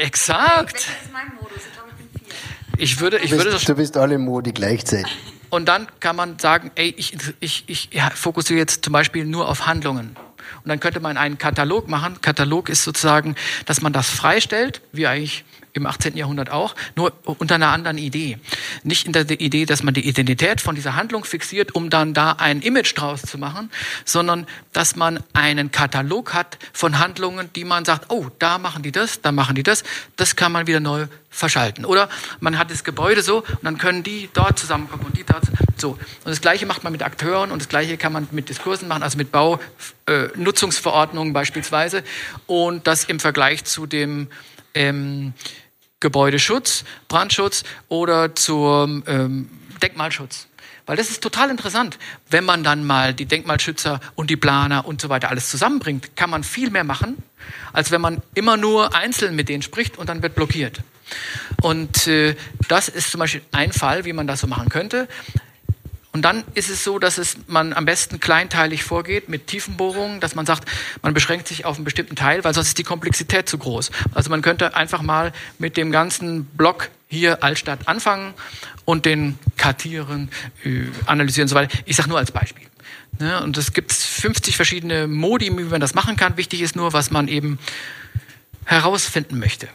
Exakt. Welcher ist mein Modus? Ich glaube, ich bin vier. Ich würde, ich du, bist, würde du bist alle Modi gleichzeitig. Und dann kann man sagen, ey, ich, ich, ich ja, fokussiere jetzt zum Beispiel nur auf Handlungen. Und dann könnte man einen Katalog machen. Katalog ist sozusagen, dass man das freistellt, wie eigentlich im 18. Jahrhundert auch, nur unter einer anderen Idee. Nicht in der Idee, dass man die Identität von dieser Handlung fixiert, um dann da ein Image draus zu machen, sondern dass man einen Katalog hat von Handlungen, die man sagt, oh, da machen die das, da machen die das, das kann man wieder neu verschalten. Oder man hat das Gebäude so und dann können die dort zusammenkommen und die dort so. Und das Gleiche macht man mit Akteuren und das Gleiche kann man mit Diskursen machen, also mit Baunutzungsverordnungen äh, beispielsweise. Und das im Vergleich zu dem ähm, Gebäudeschutz, Brandschutz oder zum ähm, Denkmalschutz. Weil das ist total interessant. Wenn man dann mal die Denkmalschützer und die Planer und so weiter alles zusammenbringt, kann man viel mehr machen, als wenn man immer nur einzeln mit denen spricht und dann wird blockiert. Und äh, das ist zum Beispiel ein Fall, wie man das so machen könnte. Und dann ist es so, dass es, man am besten kleinteilig vorgeht mit Tiefenbohrungen, dass man sagt, man beschränkt sich auf einen bestimmten Teil, weil sonst ist die Komplexität zu groß. Also man könnte einfach mal mit dem ganzen Block hier Altstadt anfangen und den kartieren, äh, analysieren und so weiter. Ich sage nur als Beispiel. Ne? Und es gibt 50 verschiedene Modi, wie man das machen kann. Wichtig ist nur, was man eben herausfinden möchte.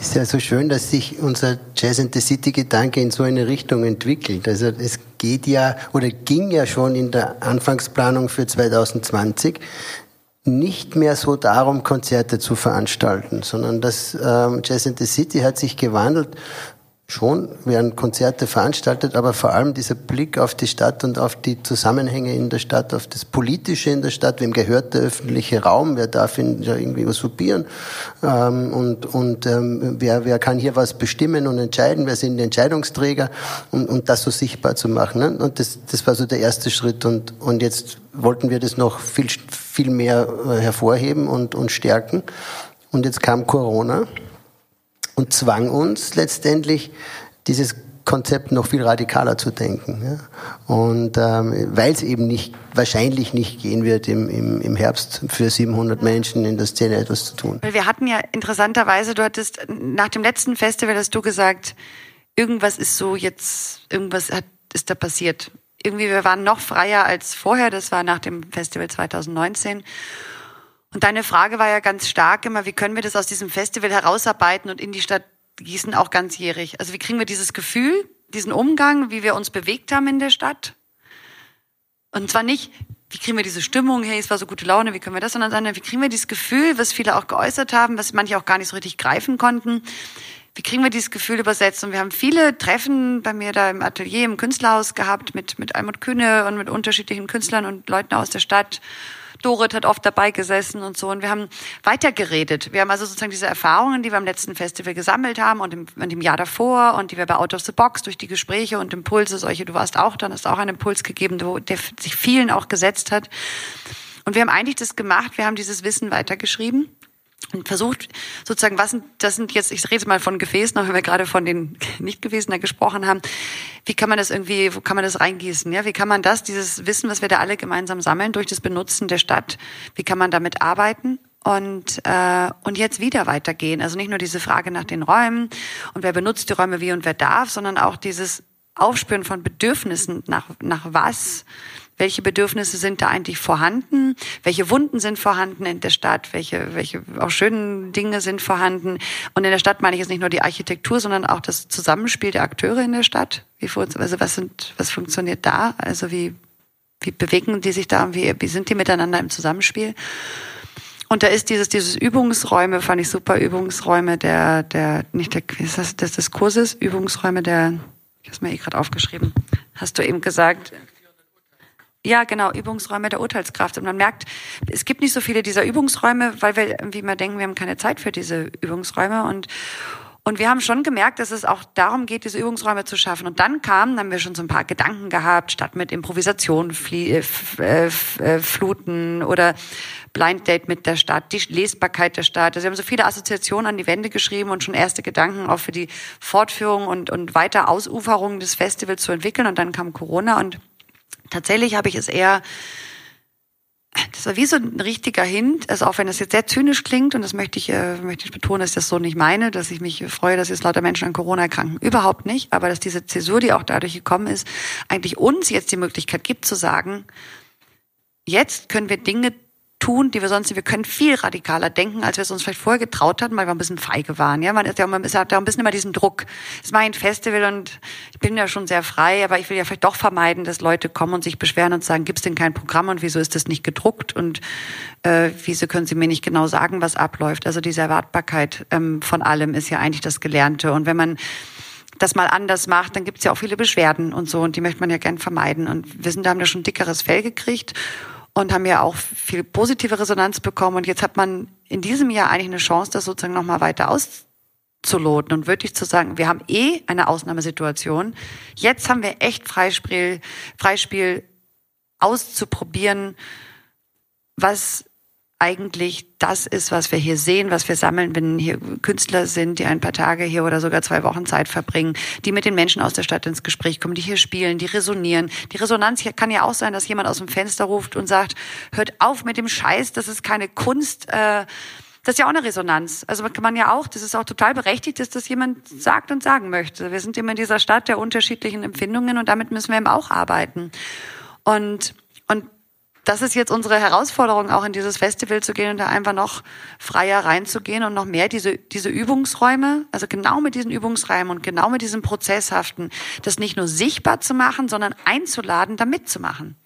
Es ist ja so schön, dass sich unser Jazz in the City Gedanke in so eine Richtung entwickelt. Also es geht ja oder ging ja schon in der Anfangsplanung für 2020 nicht mehr so darum, Konzerte zu veranstalten, sondern das ähm, Jazz in the City hat sich gewandelt Schon werden Konzerte veranstaltet, aber vor allem dieser Blick auf die Stadt und auf die Zusammenhänge in der Stadt, auf das Politische in der Stadt, wem gehört der öffentliche Raum, wer darf ihn ja irgendwie usurpieren ähm, und, und ähm, wer, wer kann hier was bestimmen und entscheiden, wer sind die Entscheidungsträger und, und das so sichtbar zu machen. Ne? Und das, das war so der erste Schritt und, und jetzt wollten wir das noch viel, viel mehr äh, hervorheben und, und stärken. Und jetzt kam Corona und zwang uns letztendlich, dieses Konzept noch viel radikaler zu denken. Ja. Und ähm, weil es eben nicht, wahrscheinlich nicht gehen wird, im, im, im Herbst für 700 Menschen in der Szene etwas zu tun. Wir hatten ja interessanterweise, du hattest nach dem letzten Festival hast du gesagt, irgendwas ist so jetzt, irgendwas hat, ist da passiert. Irgendwie, wir waren noch freier als vorher, das war nach dem Festival 2019. Und deine Frage war ja ganz stark immer, wie können wir das aus diesem Festival herausarbeiten und in die Stadt Gießen auch ganzjährig? Also wie kriegen wir dieses Gefühl, diesen Umgang, wie wir uns bewegt haben in der Stadt? Und zwar nicht, wie kriegen wir diese Stimmung, hey, es war so gute Laune, wie können wir das, sondern wie kriegen wir dieses Gefühl, was viele auch geäußert haben, was manche auch gar nicht so richtig greifen konnten, wie kriegen wir dieses Gefühl übersetzt? Und wir haben viele Treffen bei mir da im Atelier, im Künstlerhaus gehabt mit, mit Almut Kühne und mit unterschiedlichen Künstlern und Leuten aus der Stadt. Dorit hat oft dabei gesessen und so. Und wir haben weitergeredet. Wir haben also sozusagen diese Erfahrungen, die wir am letzten Festival gesammelt haben und im, und im Jahr davor und die wir bei Out of the Box durch die Gespräche und Impulse, solche, du warst auch dann, hast auch einen Impuls gegeben, der sich vielen auch gesetzt hat. Und wir haben eigentlich das gemacht, wir haben dieses Wissen weitergeschrieben und versucht sozusagen, was sind, das sind jetzt, ich rede mal von Gefäßen, auch wenn wir gerade von den Nicht-Gefäßen da gesprochen haben, wie kann man das irgendwie, wo kann man das reingießen, ja, wie kann man das, dieses Wissen, was wir da alle gemeinsam sammeln durch das Benutzen der Stadt, wie kann man damit arbeiten und, äh, und jetzt wieder weitergehen. Also nicht nur diese Frage nach den Räumen und wer benutzt die Räume wie und wer darf, sondern auch dieses Aufspüren von Bedürfnissen nach, nach was, welche Bedürfnisse sind da eigentlich vorhanden, welche Wunden sind vorhanden in der Stadt, welche, welche auch schönen Dinge sind vorhanden. Und in der Stadt meine ich jetzt nicht nur die Architektur, sondern auch das Zusammenspiel der Akteure in der Stadt. Wie, also was, sind, was funktioniert da? Also wie, wie bewegen die sich da? Wie, wie sind die miteinander im Zusammenspiel? Und da ist dieses, dieses Übungsräume, fand ich super, Übungsräume der, der, nicht der, ist das, des, des Kurses, Übungsräume der, ich habe es mir eh gerade aufgeschrieben, hast du eben gesagt, Ja, genau, Übungsräume der Urteilskraft. Und man merkt, es gibt nicht so viele dieser Übungsräume, weil wir irgendwie immer denken, wir haben keine Zeit für diese Übungsräume. Und, und wir haben schon gemerkt, dass es auch darum geht, diese Übungsräume zu schaffen. Und dann kamen, haben wir schon so ein paar Gedanken gehabt, statt mit Improvisation flie, äh, äh, fluten oder Blind Date mit der Stadt, die Lesbarkeit der Stadt. Also wir haben so viele Assoziationen an die Wände geschrieben und schon erste Gedanken auch für die Fortführung und, und weiter Ausuferung des Festivals zu entwickeln. Und dann kam Corona und tatsächlich habe ich es eher das war wie so ein richtiger Hint, also auch wenn das jetzt sehr zynisch klingt, und das möchte ich, äh, möchte ich betonen, dass ich das so nicht meine, dass ich mich freue, dass jetzt lauter Menschen an Corona erkranken. Überhaupt nicht. Aber dass diese Zäsur, die auch dadurch gekommen ist, eigentlich uns jetzt die Möglichkeit gibt zu sagen, jetzt können wir Dinge tun, die wir sonst, wir können viel radikaler denken, als wir es uns vielleicht vorher getraut hatten, weil wir ein bisschen feige waren. Ja, man ist ja immer, ist ja ein bisschen immer diesen Druck. Es ist mein Festival und ich bin ja schon sehr frei, aber ich will ja vielleicht doch vermeiden, dass Leute kommen und sich beschweren und sagen, gibt's denn kein Programm und wieso ist das nicht gedruckt und äh, wieso können Sie mir nicht genau sagen, was abläuft? Also diese Erwartbarkeit ähm, von allem ist ja eigentlich das Gelernte. Und wenn man das mal anders macht, dann gibt's ja auch viele Beschwerden und so und die möchte man ja gern vermeiden. Und wir sind da haben ja schon dickeres Fell gekriegt und haben ja auch viel positive Resonanz bekommen. Und jetzt hat man in diesem Jahr eigentlich eine Chance, das sozusagen nochmal weiter auszuloten und wirklich zu sagen, wir haben eh eine Ausnahmesituation. Jetzt haben wir echt Freispiel, Freispiel auszuprobieren, was eigentlich das ist, was wir hier sehen, was wir sammeln, wenn hier Künstler sind, die ein paar Tage hier oder sogar zwei Wochen Zeit verbringen, die mit den Menschen aus der Stadt ins Gespräch kommen, die hier spielen, die resonieren. Die Resonanz kann ja auch sein, dass jemand aus dem Fenster ruft und sagt, hört auf mit dem Scheiß, das ist keine Kunst. Äh, das ist ja auch eine Resonanz. Also kann man ja auch, das ist auch total berechtigt, dass das jemand sagt und sagen möchte. Wir sind immer in dieser Stadt der unterschiedlichen Empfindungen und damit müssen wir eben auch arbeiten. Und, und das ist jetzt unsere Herausforderung, auch in dieses Festival zu gehen und da einfach noch freier reinzugehen und noch mehr diese, diese Übungsräume, also genau mit diesen Übungsräumen und genau mit diesem Prozesshaften, das nicht nur sichtbar zu machen, sondern einzuladen, da mitzumachen.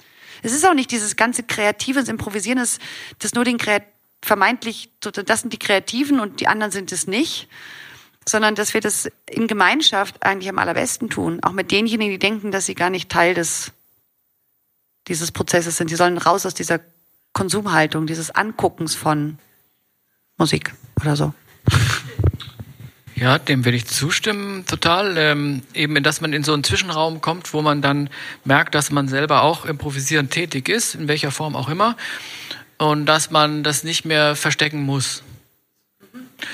Es ist auch nicht dieses ganze kreatives Improvisieren, das, das nur den Kreat vermeintlich, das sind die Kreativen und die anderen sind es nicht, sondern dass wir das in Gemeinschaft eigentlich am allerbesten tun, auch mit denjenigen, die denken, dass sie gar nicht Teil des dieses Prozesses sind. Die sollen raus aus dieser Konsumhaltung, dieses Anguckens von Musik oder so. Ja, dem würde ich zustimmen, total. Ähm, eben, dass man in so einen Zwischenraum kommt, wo man dann merkt, dass man selber auch improvisierend tätig ist, in welcher Form auch immer, und dass man das nicht mehr verstecken muss.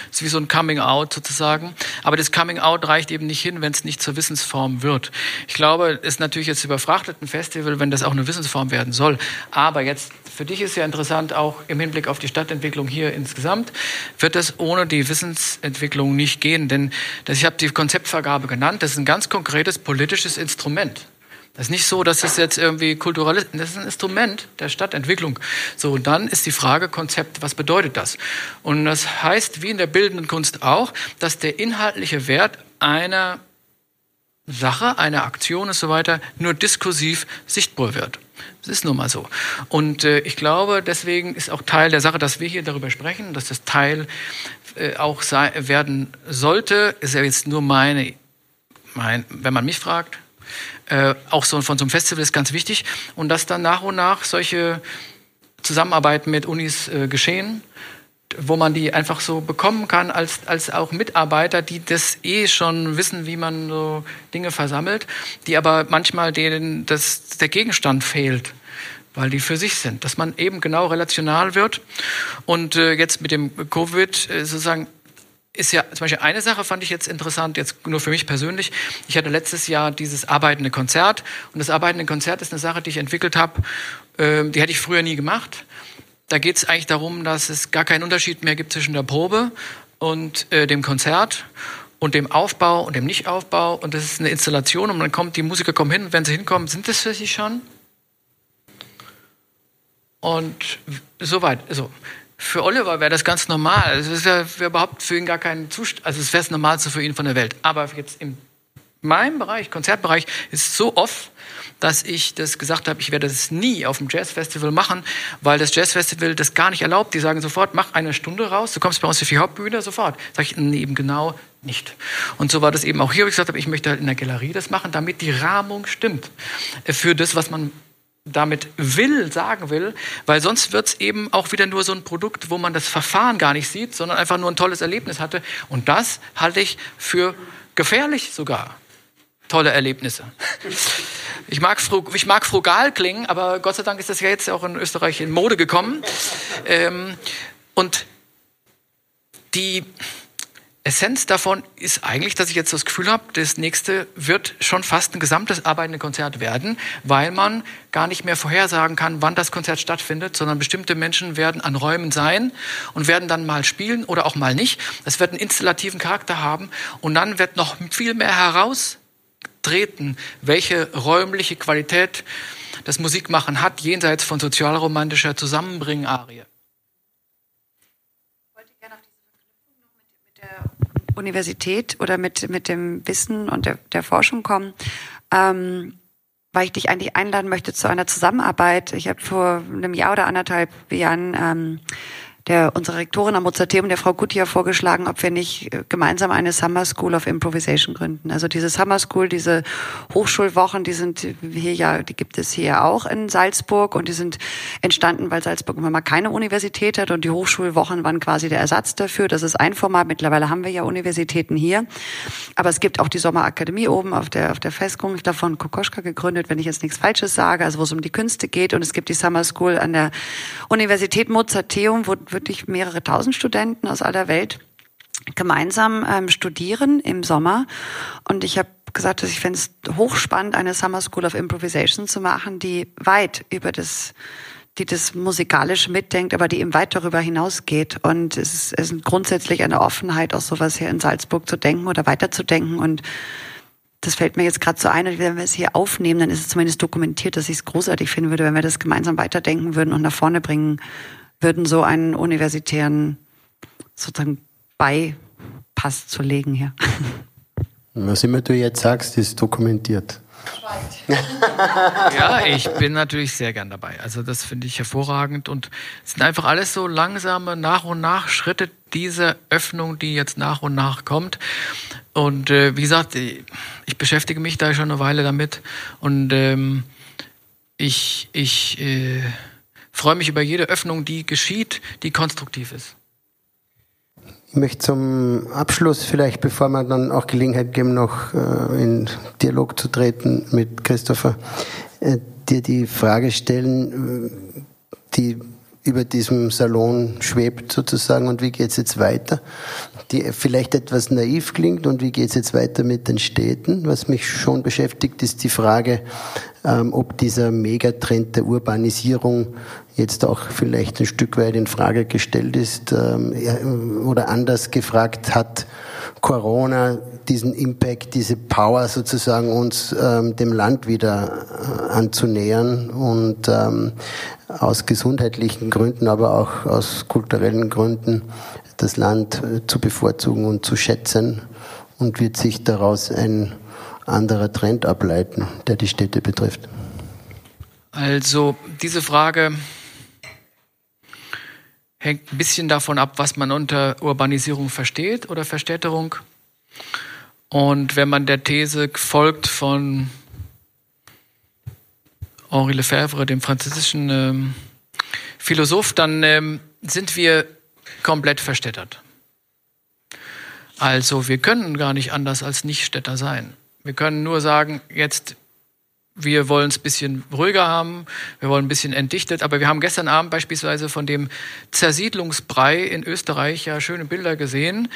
Das ist wie so ein Coming Out sozusagen. Aber das Coming Out reicht eben nicht hin, wenn es nicht zur Wissensform wird. Ich glaube, es ist natürlich jetzt überfrachtet ein Festival, wenn das auch eine Wissensform werden soll. Aber jetzt, für dich ist ja interessant, auch im Hinblick auf die Stadtentwicklung hier insgesamt, wird es ohne die Wissensentwicklung nicht gehen. Denn das, ich habe die Konzeptvergabe genannt, das ist ein ganz konkretes politisches Instrument. Das ist nicht so, dass es jetzt irgendwie kulturell ist. Das ist ein Instrument der Stadtentwicklung. So, und dann ist die Frage Konzept, was bedeutet das? Und das heißt, wie in der bildenden Kunst auch, dass der inhaltliche Wert einer Sache, einer Aktion und so weiter nur diskursiv sichtbar wird. Das ist nun mal so. Und äh, ich glaube, deswegen ist auch Teil der Sache, dass wir hier darüber sprechen, dass das Teil äh, auch sei, werden sollte, ist ja jetzt nur meine, mein, wenn man mich fragt, äh, auch so von so einem Festival ist ganz wichtig. Und dass dann nach und nach solche Zusammenarbeiten mit Unis äh, geschehen, wo man die einfach so bekommen kann als, als auch Mitarbeiter, die das eh schon wissen, wie man so Dinge versammelt, die aber manchmal denen das, der Gegenstand fehlt weil die für sich sind, dass man eben genau relational wird. Und äh, jetzt mit dem Covid äh, sozusagen ist ja zum Beispiel eine Sache fand ich jetzt interessant, jetzt nur für mich persönlich. Ich hatte letztes Jahr dieses arbeitende Konzert und das arbeitende Konzert ist eine Sache, die ich entwickelt habe, äh, die hätte ich früher nie gemacht. Da geht es eigentlich darum, dass es gar keinen Unterschied mehr gibt zwischen der Probe und äh, dem Konzert und dem Aufbau und dem Nichtaufbau und das ist eine Installation und dann kommt die Musiker kommen hin und wenn sie hinkommen, sind das für sie schon und soweit. So. Für Oliver wäre das ganz normal. Es ist ja überhaupt für ihn gar kein Zustand, also es wäre das Normalste für ihn von der Welt. Aber jetzt in meinem Bereich, Konzertbereich, ist es so oft, dass ich das gesagt habe, ich werde das nie auf dem Jazzfestival machen, weil das Jazzfestival das gar nicht erlaubt. Die sagen sofort, mach eine Stunde raus, du kommst bei uns auf die Hauptbühne, sofort. Sag ich, nee, eben genau nicht. Und so war das eben auch hier, wo ich gesagt habe, ich möchte halt in der Galerie das machen, damit die Rahmung stimmt für das, was man damit will, sagen will, weil sonst wird es eben auch wieder nur so ein Produkt, wo man das Verfahren gar nicht sieht, sondern einfach nur ein tolles Erlebnis hatte. Und das halte ich für gefährlich sogar. Tolle Erlebnisse. Ich mag, ich mag frugal klingen, aber Gott sei Dank ist das ja jetzt auch in Österreich in Mode gekommen. Ähm, und die Essenz davon ist eigentlich, dass ich jetzt das Gefühl habe, das nächste wird schon fast ein gesamtes arbeitende Konzert werden, weil man gar nicht mehr vorhersagen kann, wann das Konzert stattfindet, sondern bestimmte Menschen werden an Räumen sein und werden dann mal spielen oder auch mal nicht. Es wird einen installativen Charakter haben und dann wird noch viel mehr heraustreten, welche räumliche Qualität das Musikmachen hat, jenseits von sozialromantischer Zusammenbringen-Arie. Universität oder mit, mit dem Wissen und der, der Forschung kommen, ähm, weil ich dich eigentlich einladen möchte zu einer Zusammenarbeit. Ich habe vor einem Jahr oder anderthalb Jahren ähm, der unsere Rektorin am Mozarteum, der Frau Gutjahr, vorgeschlagen, ob wir nicht äh, gemeinsam eine Summer School of Improvisation gründen. Also diese Summer School, diese Hochschulwochen, die sind hier ja, die gibt es hier auch in Salzburg und die sind entstanden, weil Salzburg immer mal keine Universität hat und die Hochschulwochen waren quasi der Ersatz dafür. Das ist ein Format. Mittlerweile haben wir ja Universitäten hier. Aber es gibt auch die Sommerakademie oben auf der, auf der Festung. Ich glaube von Kokoschka gegründet, wenn ich jetzt nichts Falsches sage, also wo es um die Künste geht. Und es gibt die Summer School an der Universität Mozarteum, wo wirklich mehrere tausend Studenten aus aller Welt gemeinsam ähm, studieren im Sommer. Und ich habe gesagt, dass ich fände es hochspannend, eine Summer School of Improvisation zu machen, die weit über das die das musikalisch mitdenkt, aber die eben weit darüber hinausgeht. Und es ist, es ist grundsätzlich eine Offenheit, auch sowas hier in Salzburg zu denken oder weiterzudenken. Und das fällt mir jetzt gerade so ein. Und wenn wir es hier aufnehmen, dann ist es zumindest dokumentiert, dass ich es großartig finden würde, wenn wir das gemeinsam weiterdenken würden und nach vorne bringen würden, so einen universitären sozusagen Beipass zu legen hier. Was immer du jetzt sagst, ist dokumentiert. ja, ich bin natürlich sehr gern dabei. Also das finde ich hervorragend und es sind einfach alles so langsame nach und nach Schritte dieser Öffnung, die jetzt nach und nach kommt. Und äh, wie gesagt, ich beschäftige mich da schon eine Weile damit und ähm, ich ich äh, freue mich über jede Öffnung, die geschieht, die konstruktiv ist. Ich möchte zum Abschluss vielleicht, bevor wir dann auch Gelegenheit geben, noch äh, in Dialog zu treten mit Christopher, äh, dir die Frage stellen, äh, die über diesem Salon schwebt sozusagen und wie geht es jetzt weiter, die vielleicht etwas naiv klingt und wie geht es jetzt weiter mit den Städten. Was mich schon beschäftigt, ist die Frage, ähm, ob dieser Megatrend der Urbanisierung jetzt auch vielleicht ein Stück weit in Frage gestellt ist ähm, oder anders gefragt hat Corona diesen Impact, diese Power sozusagen uns ähm, dem Land wieder äh, anzunähern und ähm, aus gesundheitlichen Gründen, aber auch aus kulturellen Gründen das Land äh, zu bevorzugen und zu schätzen und wird sich daraus ein anderer Trend ableiten, der die Städte betrifft? Also diese Frage hängt ein bisschen davon ab, was man unter Urbanisierung versteht oder Verstädterung. Und wenn man der These folgt von Henri Lefebvre, dem französischen ähm, Philosoph, dann ähm, sind wir komplett verstädtert. Also wir können gar nicht anders als Nichtstädter sein. Wir können nur sagen, jetzt wir wollen es ein bisschen ruhiger haben, wir wollen ein bisschen entdichtet, aber wir haben gestern Abend beispielsweise von dem Zersiedlungsbrei in Österreich ja schöne Bilder gesehen.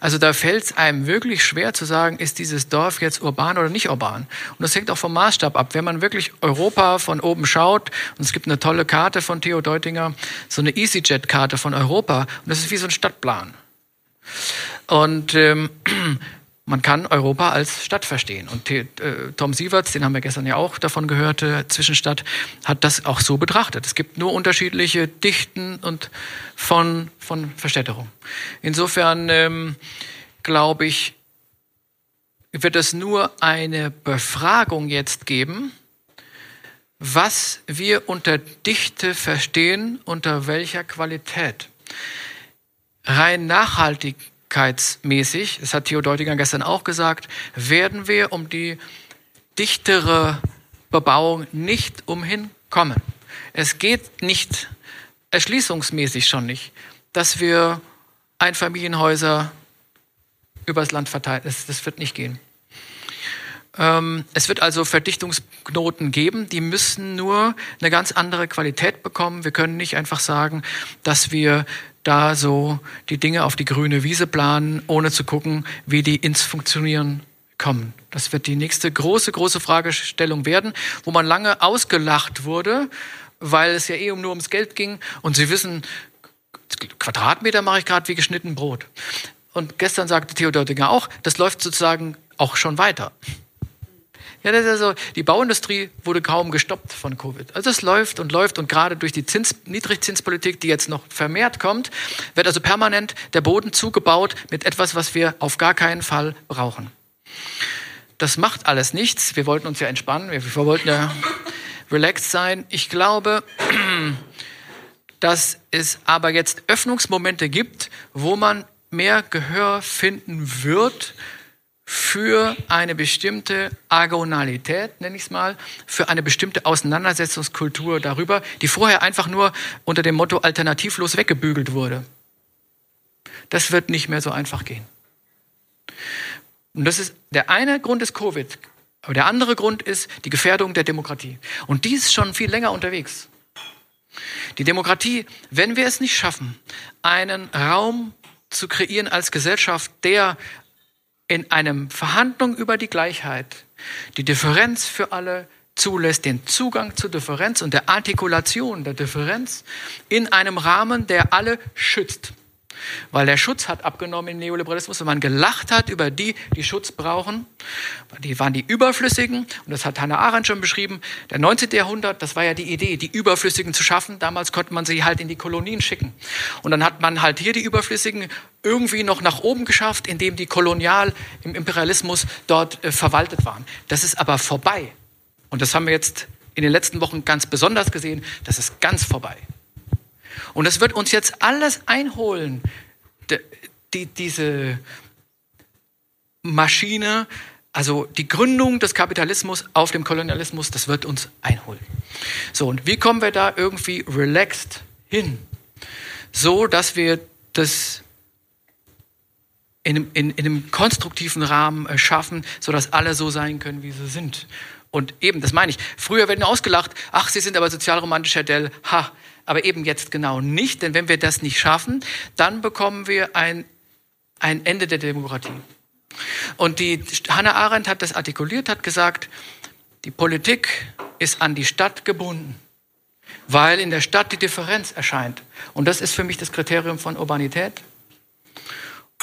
Also da fällt es einem wirklich schwer zu sagen, ist dieses Dorf jetzt urban oder nicht urban. Und das hängt auch vom Maßstab ab. Wenn man wirklich Europa von oben schaut, und es gibt eine tolle Karte von Theo Deutinger, so eine EasyJet-Karte von Europa, und das ist wie so ein Stadtplan. Und ähm, man kann Europa als Stadt verstehen. Und äh, Tom Sieverts, den haben wir gestern ja auch davon gehört, äh, Zwischenstadt, hat das auch so betrachtet. Es gibt nur unterschiedliche Dichten und von, von Verstädterung. Insofern ähm, glaube ich, wird es nur eine Befragung jetzt geben, was wir unter Dichte verstehen, unter welcher Qualität. Rein nachhaltig nachhaltigkeitsmäßig, das hat Theo Deutinger gestern auch gesagt, werden wir um die dichtere Bebauung nicht umhin kommen. Es geht nicht, erschließungsmäßig schon nicht, dass wir Einfamilienhäuser übers Land verteilen. Das, das wird nicht gehen. Ähm, es wird also Verdichtungsknoten geben, die müssen nur eine ganz andere Qualität bekommen. Wir können nicht einfach sagen, dass wir da so die Dinge auf die grüne Wiese planen, ohne zu gucken, wie die ins Funktionieren kommen. Das wird die nächste große, große Fragestellung werden, wo man lange ausgelacht wurde, weil es ja eh nur ums Geld ging. Und Sie wissen, Quadratmeter mache ich gerade wie geschnitten Brot. Und gestern sagte Theodor Dinger auch, das läuft sozusagen auch schon weiter. Ja, das ist also, die Bauindustrie wurde kaum gestoppt von Covid. Also es läuft und läuft und gerade durch die Zins, Niedrigzinspolitik, die jetzt noch vermehrt kommt, wird also permanent der Boden zugebaut mit etwas, was wir auf gar keinen Fall brauchen. Das macht alles nichts. Wir wollten uns ja entspannen. Wir, wir wollten ja relaxed sein. Ich glaube, dass es aber jetzt Öffnungsmomente gibt, wo man mehr Gehör finden wird für eine bestimmte Agonalität, nenne ich es mal, für eine bestimmte Auseinandersetzungskultur darüber, die vorher einfach nur unter dem Motto alternativlos weggebügelt wurde. Das wird nicht mehr so einfach gehen. Und das ist der eine Grund ist Covid, aber der andere Grund ist die Gefährdung der Demokratie. Und die ist schon viel länger unterwegs. Die Demokratie, wenn wir es nicht schaffen, einen Raum zu kreieren als Gesellschaft, der in einem Verhandlung über die Gleichheit die Differenz für alle zulässt, den Zugang zur Differenz und der Artikulation der Differenz in einem Rahmen, der alle schützt. Weil der Schutz hat abgenommen im Neoliberalismus und man gelacht hat über die, die Schutz brauchen. Die waren die Überflüssigen und das hat Hannah Arendt schon beschrieben. Der 19. Jahrhundert, das war ja die Idee, die Überflüssigen zu schaffen. Damals konnte man sie halt in die Kolonien schicken. Und dann hat man halt hier die Überflüssigen irgendwie noch nach oben geschafft, indem die kolonial im Imperialismus dort äh, verwaltet waren. Das ist aber vorbei. Und das haben wir jetzt in den letzten Wochen ganz besonders gesehen. Das ist ganz vorbei. Und das wird uns jetzt alles einholen, die, die, diese Maschine, also die Gründung des Kapitalismus auf dem Kolonialismus, das wird uns einholen. So, und wie kommen wir da irgendwie relaxed hin? So, dass wir das in, in, in einem konstruktiven Rahmen äh, schaffen, sodass alle so sein können, wie sie sind. Und eben, das meine ich. Früher werden ausgelacht, ach, Sie sind aber sozialromantisch, Herr Dell. Ha, aber eben jetzt genau nicht, denn wenn wir das nicht schaffen, dann bekommen wir ein, ein Ende der Demokratie. Und die Hannah Arendt hat das artikuliert, hat gesagt, die Politik ist an die Stadt gebunden, weil in der Stadt die Differenz erscheint. Und das ist für mich das Kriterium von Urbanität.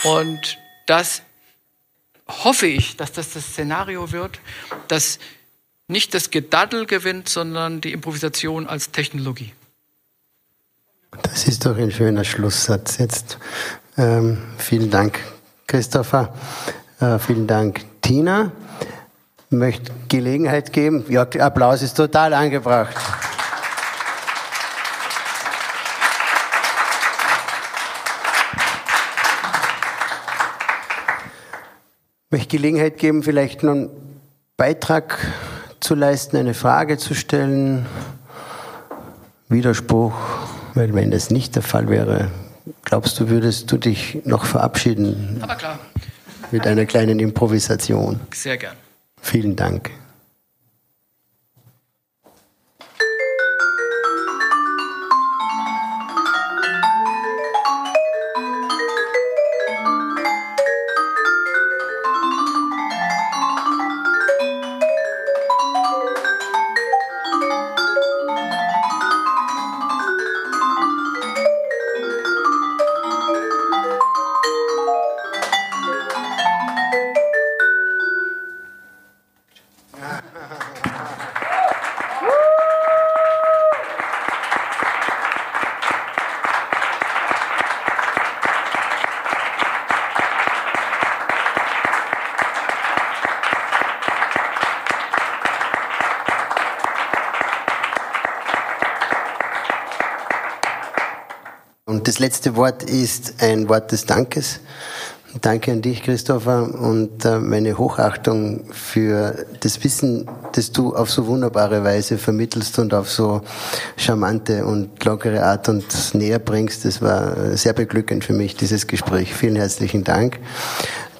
Und das hoffe ich, dass das das Szenario wird, dass nicht das Gedaddel gewinnt, sondern die Improvisation als Technologie. Das ist doch ein schöner Schlusssatz jetzt. Ähm, vielen Dank, Christopher. Äh, vielen Dank, Tina. Ich möchte Gelegenheit geben. Ja, Applaus ist total angebracht. Ich möchte Gelegenheit geben, vielleicht noch einen Beitrag zu leisten, eine Frage zu stellen, Widerspruch, weil wenn das nicht der Fall wäre, glaubst du, würdest du dich noch verabschieden? Aber klar. Mit einer kleinen Improvisation. Sehr gern. Vielen Dank. Und das letzte Wort ist ein Wort des Dankes. Danke an dich, Christopher, und äh, meine Hochachtung für das Wissen, das du auf so wunderbare Weise vermittelst und auf so charmante und lockere Art und näher bringst. Das war sehr beglückend für mich, dieses Gespräch. Vielen herzlichen Dank.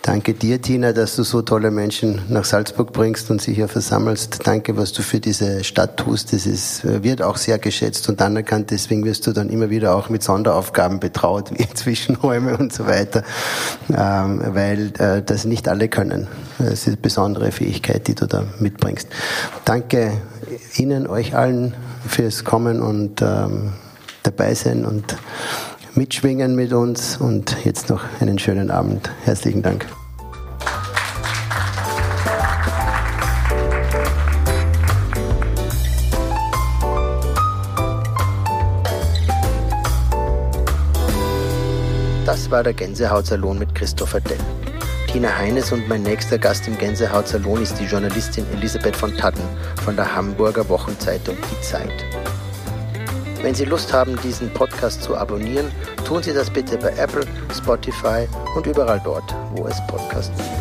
Danke dir, Tina, dass du so tolle Menschen nach Salzburg bringst und sie hier versammelst. Danke, was du für diese Stadt tust. Das ist, äh, wird auch sehr geschätzt und anerkannt. Deswegen wirst du dann immer wieder auch mit Sonderaufgaben betraut, wie Zwischenräume und so weiter, ähm, weil äh, das nicht alle können. Das ist eine besondere Fähigkeit, die du da mitbringst. Danke Ihnen, euch allen fürs Kommen und ähm, dabei sein und mitschwingen mit uns und jetzt noch einen schönen Abend. Herzlichen Dank. War der Gänsehautsalon mit Christopher Dell. Tina Heines und mein nächster Gast im Gänsehautsalon ist die Journalistin Elisabeth von Tatten von der Hamburger Wochenzeitung Die Zeit. Wenn Sie Lust haben, diesen Podcast zu abonnieren, tun Sie das bitte bei Apple, Spotify und überall dort, wo es Podcasts gibt.